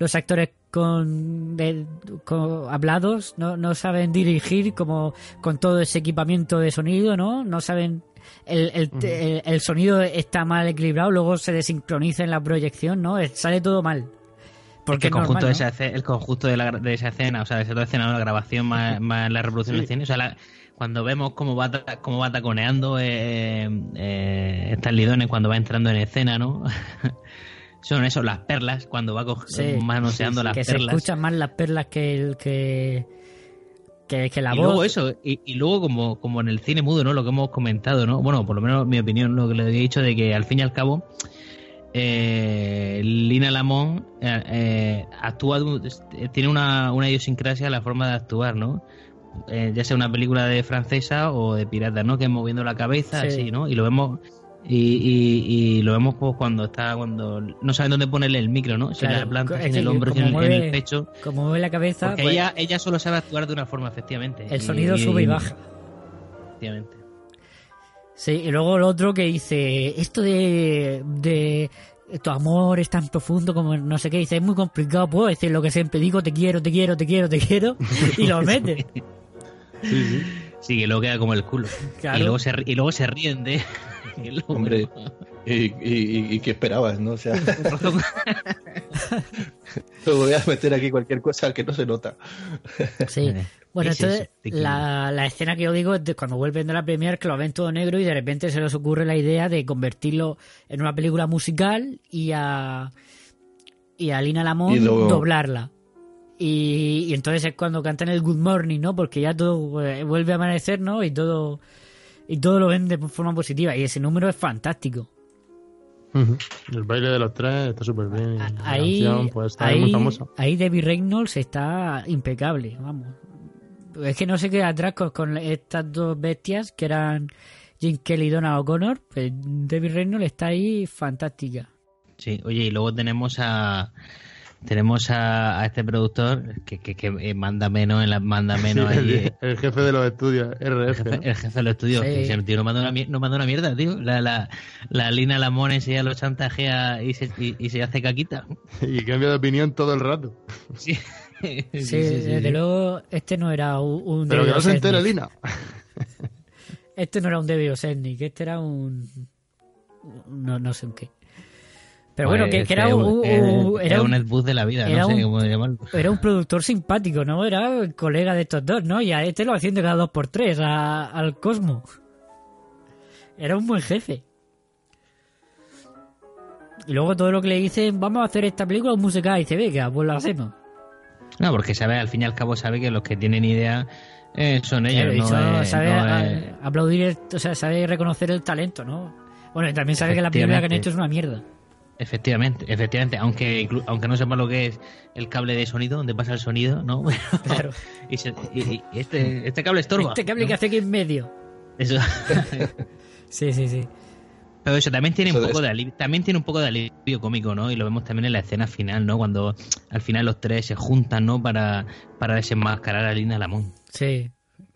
los actores con, de- con- hablados, no, no saben dirigir como con todo ese equipamiento de sonido, ¿no? No saben el, el, el- el sonido está mal equilibrado, luego se desincroniza en la proyección, ¿no? Sale todo mal. Porque el conjunto, normal, de ¿no? esa, el conjunto de, la, de esa escena, o sea, de esa escena, la grabación más, más la reproducción del cine, o sea, la- cuando vemos cómo va, cómo va taconeando eh, eh, Stanley Donen cuando va entrando en escena, ¿no? Son eso, las perlas, cuando va Sí, manoseando las que se perlas. escuchan más las perlas que el que que, que la y voz luego eso, y, y luego como, como en el cine mudo, ¿no? Lo que hemos comentado, ¿no? Bueno, por lo menos mi opinión, lo que le he dicho de que al fin y al cabo, eh, Lina Lamont eh, eh, actúa, eh, tiene una, una idiosincrasia a la forma de actuar, ¿no? Ya sea una película de francesa o de pirata, ¿no? Que es moviendo la cabeza, Sí. así, ¿no? Y lo vemos y, y, y lo vemos pues cuando está cuando no saben dónde ponerle el micro, ¿no? Si en Claro, la planta, en el hombro, en el, en el mueve- pecho. como mueve la cabeza Porque pues, ella, ella solo sabe actuar de una forma, efectivamente. el sonido sube y baja Efectivamente. sí y luego el otro que dice esto de de tu amor es tan profundo como no sé qué dice es muy complicado puedo decir lo que siempre digo te quiero te quiero te quiero te quiero y lo mete Sí, que luego queda como el culo. Claro. Y, luego se, y luego se ríen de... Hombre, ¿y, y, y- y qué esperabas, no? O sea, te voy a meter aquí cualquier cosa que no se nota. Sí. Bueno, entonces la, la escena que yo digo es de cuando vuelven de la premier que lo ven todo negro y de repente se les ocurre la idea de convertirlo en una película musical y a y a Lina Lamont Y luego- doblarla. Y, y entonces es cuando cantan el Good Morning, ¿no? Porque ya todo eh, vuelve a amanecer, ¿no? Y todo y todo lo ven de forma positiva y ese número es fantástico. El baile de los tres está súper bien. y la Ahí, canción, pues, está ahí, muy famosa. ahí Debbie Reynolds está impecable, vamos. Es que no sé qué atrás con, con estas dos bestias que eran Jim Kelly y Donna O'Connor, pues Debbie Reynolds está ahí fantástica. Sí, oye, y luego tenemos a... Tenemos a, a este productor que, que, que eh, manda menos en la, manda menos Sí, allí, el, eh. el jefe de los estudios, El RF. jefe, ¿no? el jefe de los estudios, Sí. que dice, tío, no manda una, mier- no manda una mierda, tío. La, la, la Lina Lamón enseguida lo chantajea y se, y, y se hace caquita. Y cambia de opinión todo el rato. Sí, Sí, desde luego este no era un, un Pero que no se entere Lina. Este no era un David Oselnik, este era un... No, no sé un qué. Pero bueno, que, Pues, que era es un... un- era un de la vida, no sé cómo llamarlo. Era un productor simpático, ¿no? Era el colega de estos dos, ¿no? Y a este lo haciendo cada dos por tres a- al Cosmo. Era un buen jefe. Y luego todo lo que le dicen, vamos a hacer esta película musical, y dice, venga, pues lo hacemos. No, porque sabe, al fin y al cabo sabe que los que tienen idea eh, son ellos, Claro, y no es- sabe no a- es- aplaudir, o sea, sabe reconocer el talento, ¿no? Bueno, y también sabe que la película que han hecho es una mierda. Efectivamente, efectivamente, aunque aunque no sepa lo que es el cable de sonido, donde pasa el sonido, ¿no? Claro. y, se- y- y este, este cable estorba. Este cable ¿no? que hace aquí en medio. Eso. Sí, sí, sí. Pero eso también tiene Eso un poco de alivio, también tiene un poco de alivio cómico, ¿no? Y lo vemos también en la escena final, ¿no? Cuando al final los tres se juntan, ¿no? Para, para desenmascarar a Lina Lamont. Sí,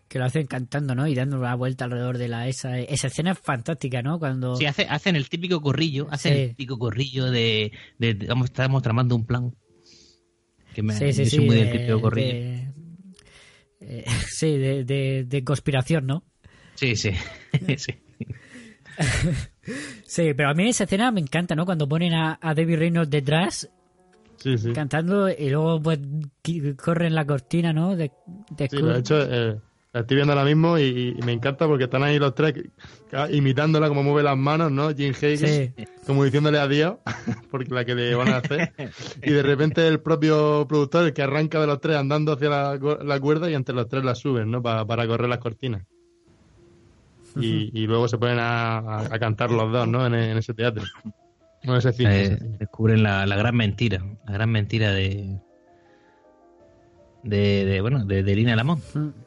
que lo hacen cantando, ¿no? Y dando la vuelta alrededor de la esa esa escena es fantástica, ¿no? Cuando Sí, hace, hacen el típico corrillo, hacen Sí. el típico corrillo de, de, de- vamos, estamos tramando un plan. Que me, Sí, sí, sí. muy del de- típico corrillo. de- eh, sí, de, de- de conspiración, ¿no? Sí, sí, sí. Sí, pero a mí esa escena me encanta, ¿no? Cuando ponen a, a David Reynolds detrás Sí, sí. cantando y luego pues corren la cortina, ¿no? De, de Sí, lo he hecho, eh, la estoy viendo ahora mismo y, y me encanta porque están ahí los tres imitándola como mueve las manos, ¿no? Jim Higgins, Sí. como diciéndole adiós, porque la que le van a hacer. y de repente el propio productor, el que arranca de los tres andando hacia la, cu- la cuerda y entre los tres la suben, ¿no? Pa- para correr las cortinas. Y, y luego se ponen a, a- a cantar los dos, ¿no? En, en ese teatro. No, ese cine. Eh, ese cine. descubren la, la gran mentira, la gran mentira de de, de, bueno, de, de Lina Lamont.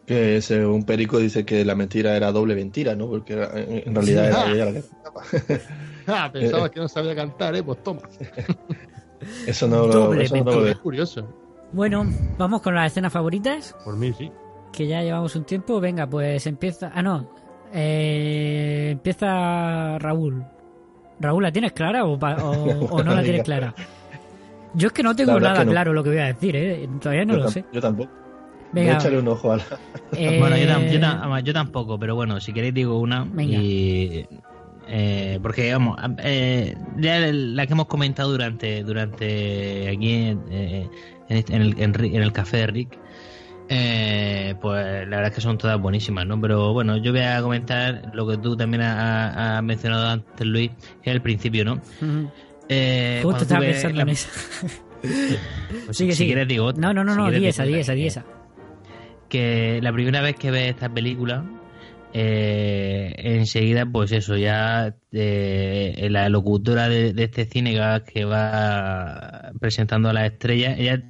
Que ese, un perico dice que la mentira era doble mentira, ¿no? Porque era- en, en realidad era ella la que Ah, pensabas que no sabía cantar, ¿eh? Pues toma. Eso no lo, eso no lo. Es curioso. Bueno, vamos con las escenas favoritas, Por mí, sí. que ya llevamos un tiempo. Venga, pues empieza... Ah, no. Eh, empieza Raúl. Raúl, ¿la tienes clara o, pa- o- o no la tienes clara? Yo es que no tengo nada que no. claro lo que voy a decir, ¿eh? Todavía no yo, lo sé. yo tampoco. Venga. Échale un ojo a la... Eh, Bueno, yo, tam- yo tam- además, yo tampoco, pero bueno, si queréis digo una. Venga. Y, eh, porque, vamos, eh, ya la que hemos comentado durante durante aquí en, eh, en, este- en el, en el café de Rick, eh, pues la verdad es que son todas buenísimas, ¿no? Pero bueno, yo voy a comentar lo que tú también has has mencionado antes, Luis, que es el principio, ¿no? Ujú. Eh, Justo estaba pensando la- en pues Sigue, si sigue. quieres digo. No, no, no, Si no, di esa, di esa, di esa. que la primera vez que ves esta película, eh, enseguida, pues eso, ya eh, la locutora de, de este cine que va, presentando a las estrellas, ella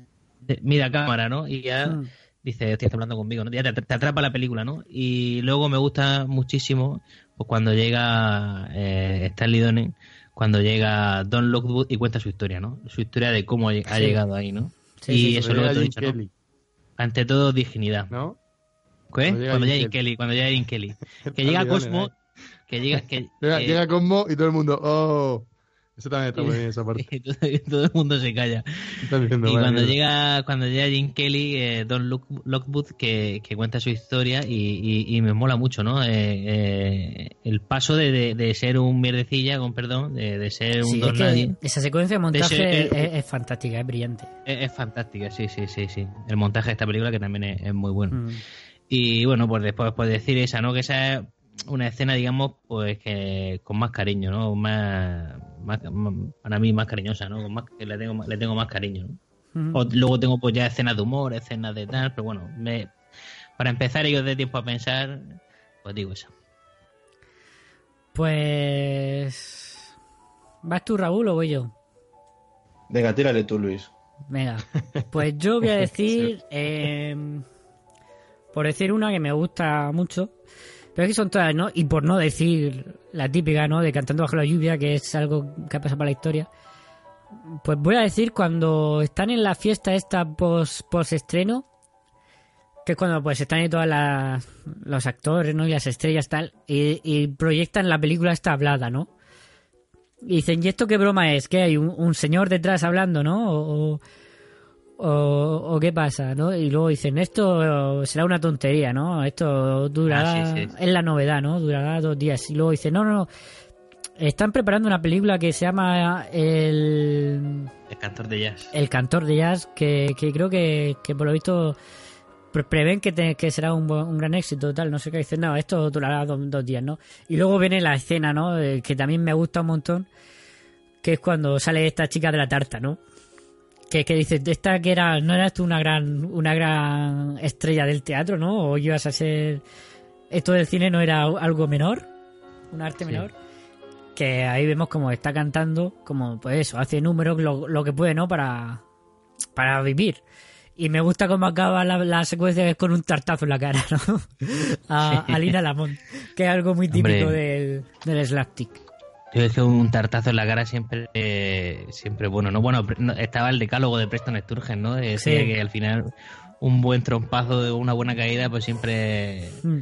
mira a cámara, ¿no? Y ya Mm. dice, estoy hablando conmigo, ¿no? Ya te, te atrapa la película, ¿no? Y luego me gusta muchísimo pues cuando llega eh, Stanley Donen, cuando llega Don Lockwood y cuenta su historia, ¿no? Su historia de cómo ha Sí. llegado ahí, ¿no? Sí, y sí, eso Cuando lo que llega te he dicho, ¿no? Ante todo, dignidad. ¿no? ¿Qué? Cuando llega Cuando Kelly. Kelly, cuando llega Jim Kelly. Que llega Cosmo, que llega, que, Llega, que- llega Cosmo y todo el mundo, oh. Eso también está muy bien, esa parte. y todo, el mundo se calla. Diciendo, Y "Vale, cuando mira". llega, cuando llega Jim Kelly, eh, Don Lock- Lockwood, que, que cuenta su historia y, y- y me mola mucho, ¿no? Eh, eh, el paso de, de- de ser un mierdecilla, con perdón, de, de ser un Sí, es don que nadie. esa secuencia de montaje ese- es, es fantástica, es brillante. Es, es fantástica, sí, sí, sí, sí. El montaje de esta película que también es, es muy bueno. Mm. Y bueno, pues después pues decir esa, ¿no? Que esa es una escena, digamos, pues que con más cariño, ¿no? Más, más- para mí más cariñosa, ¿no? Más, que le tengo, más- le tengo más cariño, ¿no? Ujú. O luego tengo pues ya escenas de humor, escenas de tal, pero bueno, me, para empezar y os dé tiempo a pensar, pues digo eso. Pues. ¿Vas tú, Raúl, o voy yo? Venga, tírale tú, Luis. Venga, pues yo voy a decir, eh, por decir una que me gusta mucho, pero es que son todas, ¿no? Y por no decir la típica, ¿no? De Cantando bajo la lluvia, que es algo que ha pasado para la historia, pues voy a decir cuando están en la fiesta esta post, post estreno, que es cuando pues están ahí todos los actores, ¿no? Y las estrellas tal, y, proyectan la película esta hablada, ¿no? Y dicen, ¿y esto qué broma es? ¿Que hay un, señor detrás hablando, no? O, o qué pasa, ¿no? Y luego dicen, esto será una tontería, ¿no? Esto durará, Ah, sí, sí. es la novedad, ¿no? Durará dos días. Y luego dicen, no, no, no, están preparando una película que se llama El, El cantor de jazz. el Cantor de Jazz, que, que creo que, que por lo visto pre- prevén que, te- que será un, un gran éxito, tal, no sé qué, dicen, no, esto durará do- dos días, ¿no? Y luego viene la escena, ¿no? Eh, que también me gusta un montón, que es cuando sale esta chica de la tarta, ¿no? Que, que dice, esta que era, no eras tú una gran, una gran estrella del teatro, ¿no? O ibas a ser, esto del cine no era algo menor, un arte Sí. menor que ahí vemos como está cantando, como pues eso, hace números lo, lo que puede, ¿no? Para, para vivir. Y me gusta cómo acaba la, la secuencia es con un tartazo en la cara, ¿no? A, a Lina Lamont, que es algo muy típico Hombre. del, del slapstick. Yo es que un tartazo en la cara siempre eh, siempre bueno, ¿no? Bueno, estaba el decálogo de Preston Sturges, ¿no? Decía Sí. que al final un buen trompazo de una buena caída pues siempre Mm.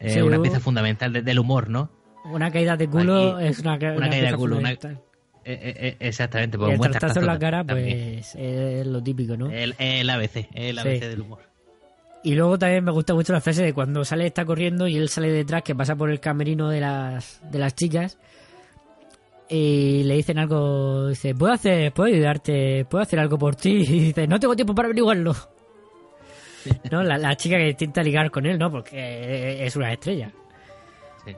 es Sí, una pieza fundamental de- del humor, ¿no? Una caída de culo Aquí, es una, ca- una caída de culo, una-. Eh, eh, eh, exactamente, Y pues el buen tartazo en la cara, también. pues es lo típico, ¿no? El, el ABC, el ABC Sí. del humor. Y luego también me gusta mucho la frase de cuando sale está corriendo y él sale detrás, que pasa por el camerino de las, de las chicas. Y le dicen algo, dice, ¿puedo hacer, puedo ayudarte, puedo hacer algo por ti? Y dice, no tengo tiempo para averiguarlo. ¿No? La, la chica que intenta ligar con él, ¿no? Porque es una estrella. Sí.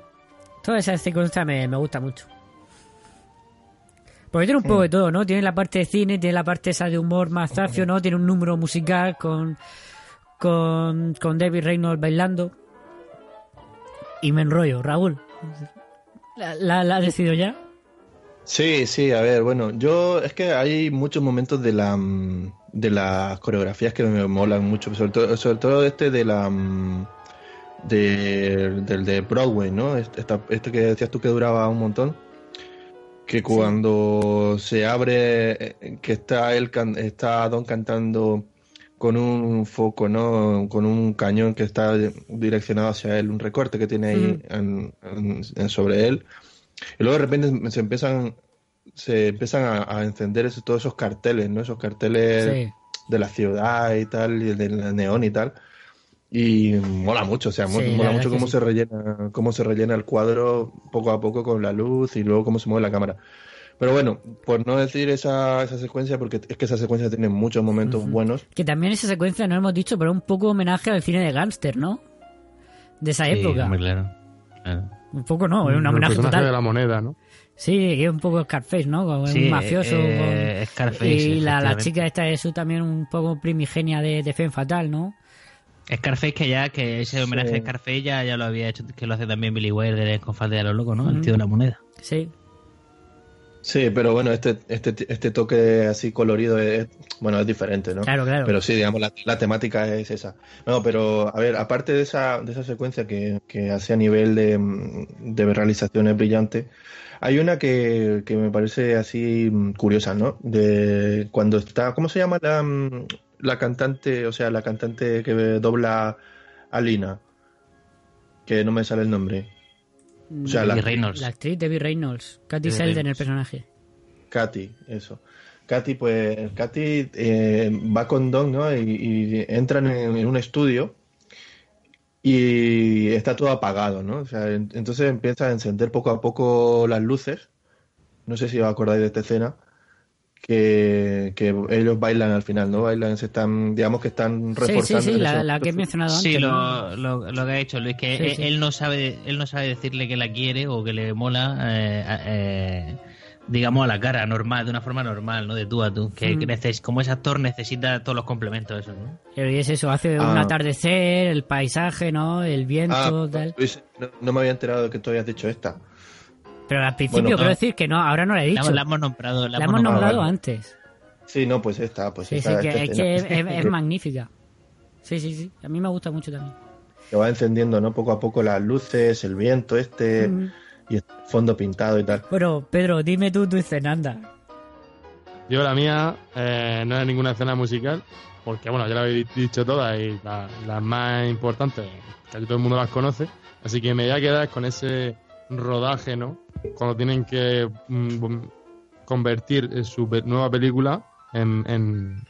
Toda esa secuencia me, me gusta mucho. Porque tiene un poco de todo, ¿no? Tiene la parte de cine, tiene la parte esa de humor más zafio, ¿no? Tiene un número musical con, con, con David Reynolds bailando. Y me enrollo, Raúl. ¿La, la, la has decidido ya? Sí, sí, a ver, bueno, yo es que hay muchos momentos de la mm, de las coreografías que me molan mucho, sobre todo, sobre todo este de la mm, de, del de Broadway, ¿no? Este, esta- este que decías tú que duraba un montón, que cuando se abre, eh, que está él, está Don cantando con un foco, ¿no? Con un cañón que está direccionado hacia él, un recorte que tiene ahí en- en- en- sobre él. Y luego de repente se empiezan, se empiezan a, a encender esos- todos esos carteles, ¿no? Esos carteles Sí. de la ciudad y tal, y del neón y tal. Y mola mucho, o sea, Sí, la mola mucho cómo sí. se rellena, cómo se rellena el cuadro poco a poco con la luz y luego cómo se mueve la cámara. Pero bueno, por no decir esa, esa secuencia, porque es que esa secuencia tiene muchos momentos buenos. Que también esa secuencia, no hemos dicho, pero un poco homenaje al cine de gángster, ¿no? De esa Sí, época. hombre, claro. claro. Un poco no, es un homenaje total. de la moneda, ¿no? Sí, que es un poco Scarface, ¿no? Como Sí, un mafioso. eh, con- Scarface, Y la, la chica esta es su también un poco primigenia de, de Femme Fatal, ¿no? Scarface que ya, que ese homenaje Sí. a Scarface ya, ya lo había hecho, que lo hace también Billy Wilder con Falde a los locos, ¿no? El tío de la moneda. Sí. Sí, pero bueno, este, este, este toque así colorido es, bueno, es diferente, ¿no? Claro, claro. Pero sí, digamos, la, la temática es esa. No, pero a ver, aparte de esa, de esa secuencia que, que hace a nivel de, de realizaciones brillantes, hay una que, que me parece así mm, curiosa, ¿no? De cuando está, ¿cómo se llama la, mm, la cantante, o sea, la cantante que dobla a Lina? Que no me sale el nombre. O sea, la, Reynolds. La actriz Debbie Reynolds. Katy Selden, el personaje. Katy, eso. Katy, pues, Katy eh, va con Don, ¿no? Y, y entran en, en un estudio y está todo apagado, ¿no? O sea, en- entonces empieza a encender poco a poco las luces. No sé si os acordáis de esta escena. Que, que ellos bailan al final, ¿no? Bailan, se están, digamos que están Sí, sí, reforzando. sí, en la, que he mencionado antes. Sí, lo, lo, lo que ha hecho Luis, que Sí, él, sí. él no sabe él no sabe decirle que la quiere o que le mola, eh, eh, digamos, a la cara, normal, de una forma normal, ¿no? De tú a tú. Que, Mm. que neces- como ese actor necesita todos los complementos, eso, ¿no? Pero y es eso, hace Ah. un atardecer, el paisaje, ¿no? El viento, Ah, tal. Luis, no, no me había enterado de que tú habías dicho esta. Pero al principio Bueno, quiero no. decir que no, ahora no la he dicho. la hemos nombrado. La, La hemos nombrado antes. Sí, no, pues esta, pues Sí, sí, esta, que, esta es, que es, escena. es- es magnífica. Sí, sí, sí. A mí me gusta mucho también. que va encendiendo, ¿no? Poco a poco las luces, el viento este Mm. y el fondo pintado y tal. Bueno, Pedro, dime tú tu escena, anda. Yo la mía eh, no es ninguna escena musical, porque bueno, ya la habéis dicho todas y la- las más importantes, casi todo el mundo las conoce, así que me voy a quedar con ese rodaje, ¿no? Cuando tienen que mm, convertir eh, su nueva película en, en-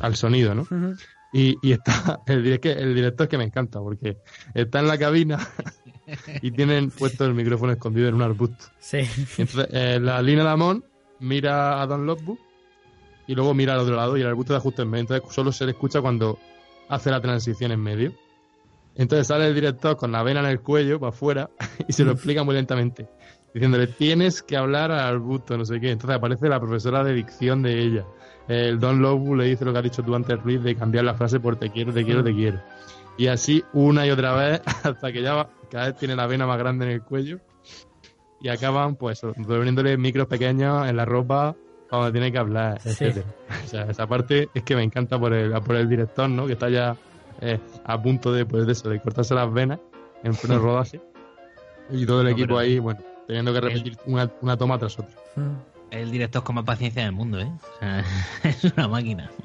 al sonido, ¿no? Y, y está, el, que el director es que me encanta, porque está en la cabina y tienen puesto el micrófono escondido en un arbusto. Sí. Entonces, eh, la Lina Lamont mira a Don Lockwood y luego mira al otro lado y el arbusto está justo en medio. Entonces, solo se le escucha cuando hace la transición en medio. Entonces sale el director con la vena en el cuello para afuera y se lo explica muy lentamente, diciéndole: Tienes que hablar al arbusto, no sé qué. Entonces aparece la profesora de dicción de ella. El Don Lockwood le dice lo que has dicho tú antes, Ruiz, de cambiar la frase por te quiero, te quiero, te quiero. Y así una y otra vez hasta que ya va- cada vez tiene la vena más grande en el cuello y acaban pues poniéndole micros pequeños en la ropa cuando tiene que hablar, Sí. etcétera. O sea, esa parte es que me encanta por el, por el director, ¿no? Que está ya eh, a punto de, pues, de eso, de cortarse las venas en pleno rodaje. Y todo el No, equipo pero- ahí, bueno, teniendo que repetir una, una toma tras otra. El director con más paciencia del mundo, ¿eh? O sea, es una máquina.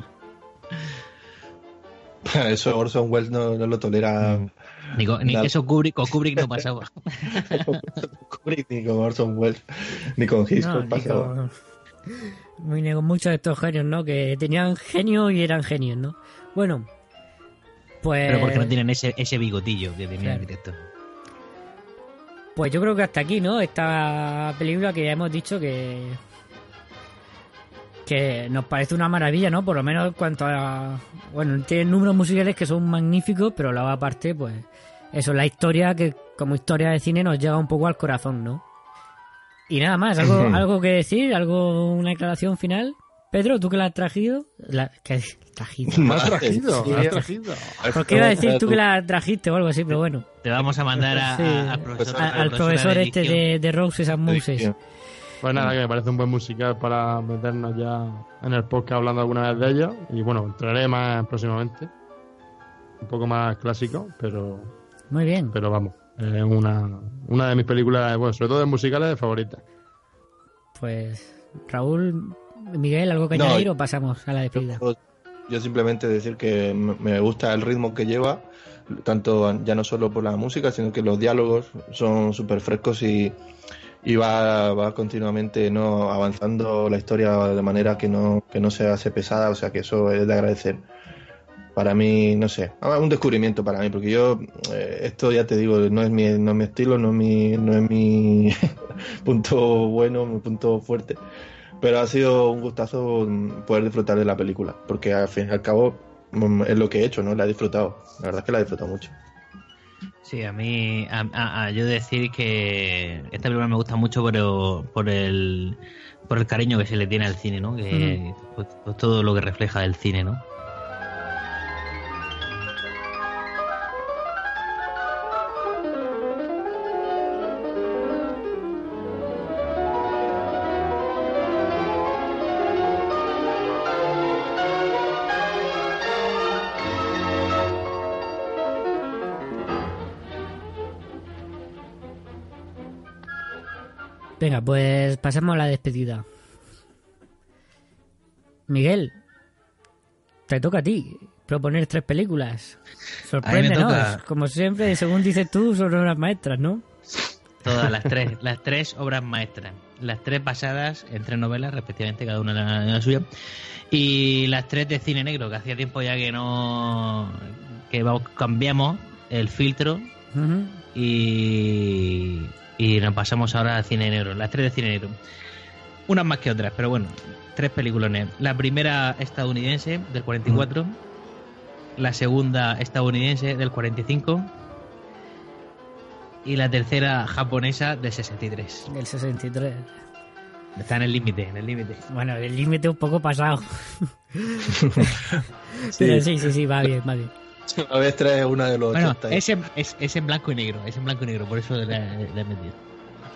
Eso Orson Welles no, no lo tolera. Ni, con- ni eso Kubrick, con Kubrick no pasaba. Kubrick, ni con Orson Welles, ni con Hitchcock No, pasaba. con- Muy nego- muchos de estos genios, ¿no? Que tenían genio y eran genios, ¿no? Bueno, pues... Pero porque no tienen ese, ese bigotillo que tenía Claro. el director. Pues yo creo que hasta aquí, ¿no? Esta película que ya hemos dicho que. que nos parece una maravilla, ¿no? Por lo menos en cuanto a. Bueno, tiene números musicales que son magníficos, pero luego aparte, pues. Eso, la historia que como historia de cine nos llega un poco al corazón, ¿no? Y nada más, ¿algo, algo que decir? ¿Algo, una declaración final? Pedro, ¿tú que la has trajido? La, ¿Qué trajido? Me has trajido, Sí. me has trajido. ¿Por qué iba a decir tú que la trajiste o algo así? Pero bueno. Te vamos a mandar a- Sí. a- al profesor, A- la al profesor de este de, de Roses and Moses. Pues nada, que me parece un buen musical para meternos ya en el podcast hablando alguna vez de ella. Y bueno, entraré más próximamente. Un poco más clásico, pero, Muy bien. pero vamos. Es una, una de mis películas, bueno, sobre todo de musicales favoritas. Pues Raúl, Miguel, ¿algo que No, añadir o pasamos a la despedida? Yo, yo simplemente decir que me gusta el ritmo que lleva, tanto ya no solo por la música, sino que los diálogos son súper frescos y, y va, va continuamente no avanzando la historia de manera que no, que no se hace pesada, o sea que eso es de agradecer. Para mí, no sé, ah, un descubrimiento para mí, porque yo, eh, esto ya te digo, no es mi, no es mi estilo, no es mi, no es mi punto bueno, mi punto fuerte. Pero ha sido un gustazo mm, poder disfrutar de la película, porque al fin y al cabo mm, es lo que he hecho, ¿no? La he disfrutado. La verdad es que la he disfrutado mucho. Sí, a mí, a, a- a yo decir que esta película me gusta mucho por, por el por el cariño que se le tiene al cine, ¿no? Que pues, pues todo lo que refleja el cine, ¿no? Venga, pues pasamos a la despedida. Miguel, te toca a ti proponer tres películas. Sorpréndenos, como siempre, según dices tú, son obras maestras, ¿no? Todas las tres, las tres obras maestras. Las tres basadas en tres novelas, respectivamente, cada una en la, en la suya. Y las tres de cine negro, que hacía tiempo ya que no. que cambiamos el filtro y, y nos pasamos ahora al cine negro. Las tres de cine negro. Unas más que otras, pero bueno, tres peliculones. La primera estadounidense del 44, la segunda estadounidense del 45 y la tercera japonesa del 63. Del 63. Está en el límite, en el límite. Bueno, el límite un poco pasado. Pero sí, sí, sí, va bien, va bien. Es una de los Bueno, 80, ¿eh? es en, es, es en blanco y negro, es en blanco y negro, por eso le, le he metido.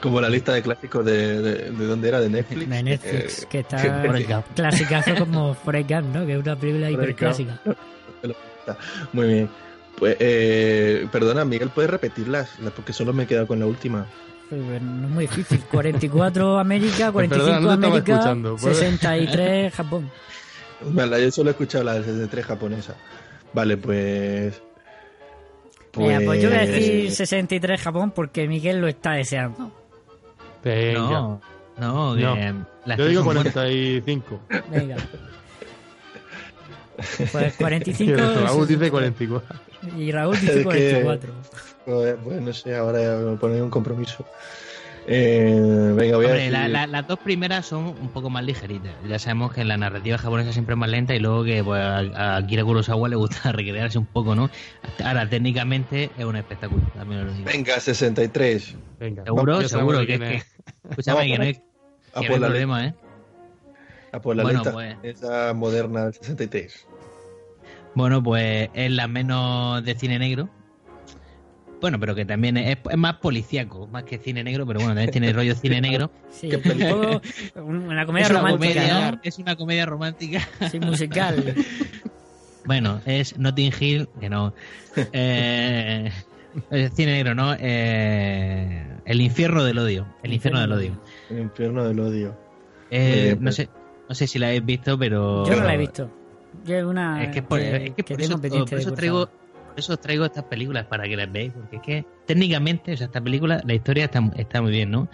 como la lista de clásicos de, de, de dónde era, de Netflix. De Netflix, Eh, que está clasicazo como Forrest Gump, ¿no? Que es una película hiperclásica. Muy bien. Pues, eh, perdona, Miguel, ¿puedes repetirlas? Las- Porque solo me he quedado con la última. Pues, no es muy difícil. 44 América, 45 Perdona, no te estaba América, escuchando, ¿puedes? 63 Japón. Vale, yo solo he escuchado la de 63 japonesa. Vale, pues... Mira, pues yo voy a decir pues- 63 Japón porque Miguel lo está deseando. Venga. No, no, No. Yo digo son buenas. 45. Venga. Pues Y 45 Raúl dice 44. y Raúl dice que- 44. Pues, pues no sé, ahora me poner un compromiso. Eh, venga, voy a Hombre, decir... la- la- las dos primeras son un poco más ligeritas. Ya sabemos que la narrativa japonesa siempre es más lenta y luego que pues, a, a Akira Kurosawa le gusta recrearse un poco, ¿no? Ahora, técnicamente es un espectáculo, también lo digo. Venga, 63. Venga. Seguro, sabemos seguro que, que- es. escúchame Vamos que no hay, A que no la, problema, ¿eh? a por la Bueno, lista. pues. Esa moderna del 63. Bueno, pues es la menos de cine negro. Bueno, pero que también es, es más policíaco, más que cine negro, pero bueno, también tiene rollo cine negro. Sí, una comedia es, una romántica, comedia, ¿no? es una comedia romántica. Sí, musical. Bueno, es Notting Hill, que no. Eh, es cine negro, ¿no? Eh, el infierno del odio. El infierno del odio. El infierno del odio. Eh, no pues. sé, no sé si la habéis visto, pero Yo no la he visto. Yo es una es que, por, que, es que que por tengo eso, por eso traigo, por eso os traigo estas películas para que las veáis, porque es que técnicamente, o sea, esta película, la historia está, está muy bien, ¿no?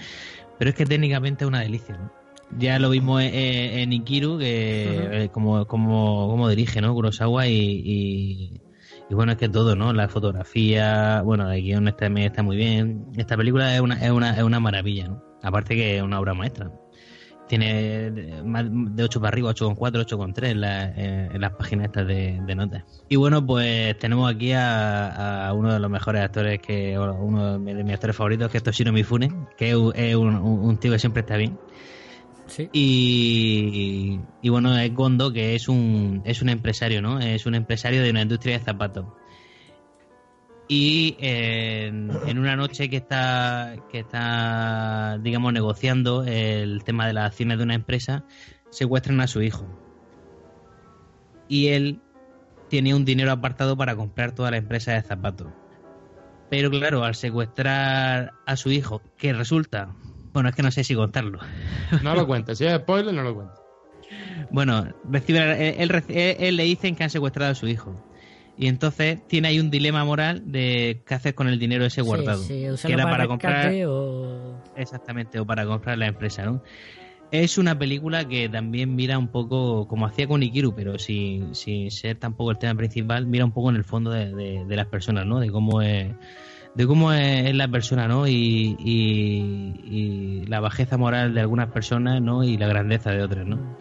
Pero es que técnicamente es una delicia, ¿no? Ya lo vimos en, en Ikiru, que eh, como, como, como dirige, ¿no? Kurosawa y, y, y bueno, es que todo, ¿no? La fotografía, bueno, el guion está, está muy bien. Esta película es una, es una, es una maravilla, ¿no? Aparte que es una obra maestra. Tiene más de 8 para arriba, 8,4, 8,3 en, la- en, en las páginas estas de, de notas. Y bueno, pues tenemos aquí a, a uno de los mejores actores, que uno de mis, actores favoritos, que es Toshiro Mifune, que es, un- tío que siempre está bien. Sí. Y, y bueno, es Gondo, que es un, es un empresario, ¿no? Es un empresario de una industria de zapatos. Y en, en una noche que está, que está, digamos, negociando el tema de las acciones de una empresa, secuestran a su hijo. Y él tenía un dinero apartado para comprar toda la empresa de zapatos. Pero claro, al secuestrar a su hijo, que resulta, bueno, es que no sé si contarlo. No lo cuentes. Si es spoiler, no lo cuentes. Bueno, recibe, él, él reci- él- él le dicen que han secuestrado a su hijo. Y entonces tiene ahí un dilema moral de qué hacer con el dinero ese guardado. Sí, sí, que era para, para comprar o... exactamente o para comprar la empresa, ¿no? Es una película que también mira un poco, como hacía con Ikiru, pero sin, sin ser tampoco el tema principal, mira un poco en el fondo de, de- de las personas, ¿no? De cómo es, de cómo es, es la persona, ¿no? Y, y- y la bajeza moral de algunas personas, ¿no? Y la grandeza de otras, ¿no?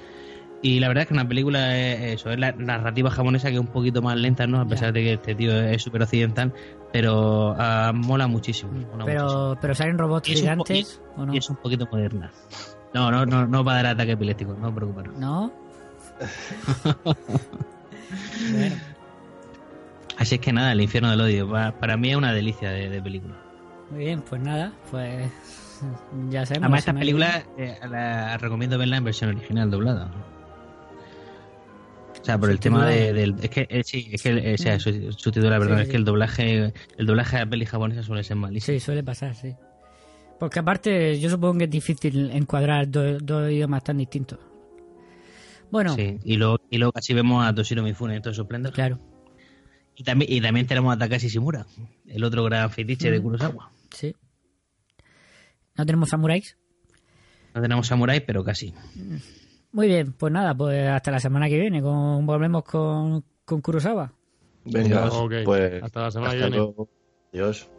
Y la verdad es que una película es eso, es la narrativa japonesa que es un poquito más lenta, ¿no? A pesar de que este tío es súper occidental, pero ah, mola muchísimo. mola muchísimo. Pero, pero salen robots gigantes, ¿o no? Y es un poquito moderna. No, no, no, no va a dar ataque epiléptico, no os preocupéis. ¿No? bueno, Así es que nada, el infierno del odio. pa- Para, mí es una delicia de, de película. muy bien, pues nada, pues ya sabemos. Además, esta película eh, la recomiendo verla en versión original doblada. O sea, por el tema de, del. Es que, eh, sí, es que, eh, o sea, su- subtitular, perdón, Sí, es que el doblaje, el doblaje a peli japonesa suele ser malísimo. Sí, suele pasar, sí. Porque aparte, yo supongo que es difícil encuadrar do- dos idiomas tan distintos. Bueno, Sí, y luego, y luego casi vemos a Toshiro Mifune su esplendor. claro, Y también, y también tenemos a Takashi Shimura, el otro gran fetiche de Mm. Kurosawa. sí. ¿No tenemos samuráis? No tenemos samurai, pero casi. Muy bien, pues nada, pues hasta la semana que viene. Con, volvemos con, con Kurosawa. Venga, pues hasta la semana que viene. luego. Adiós.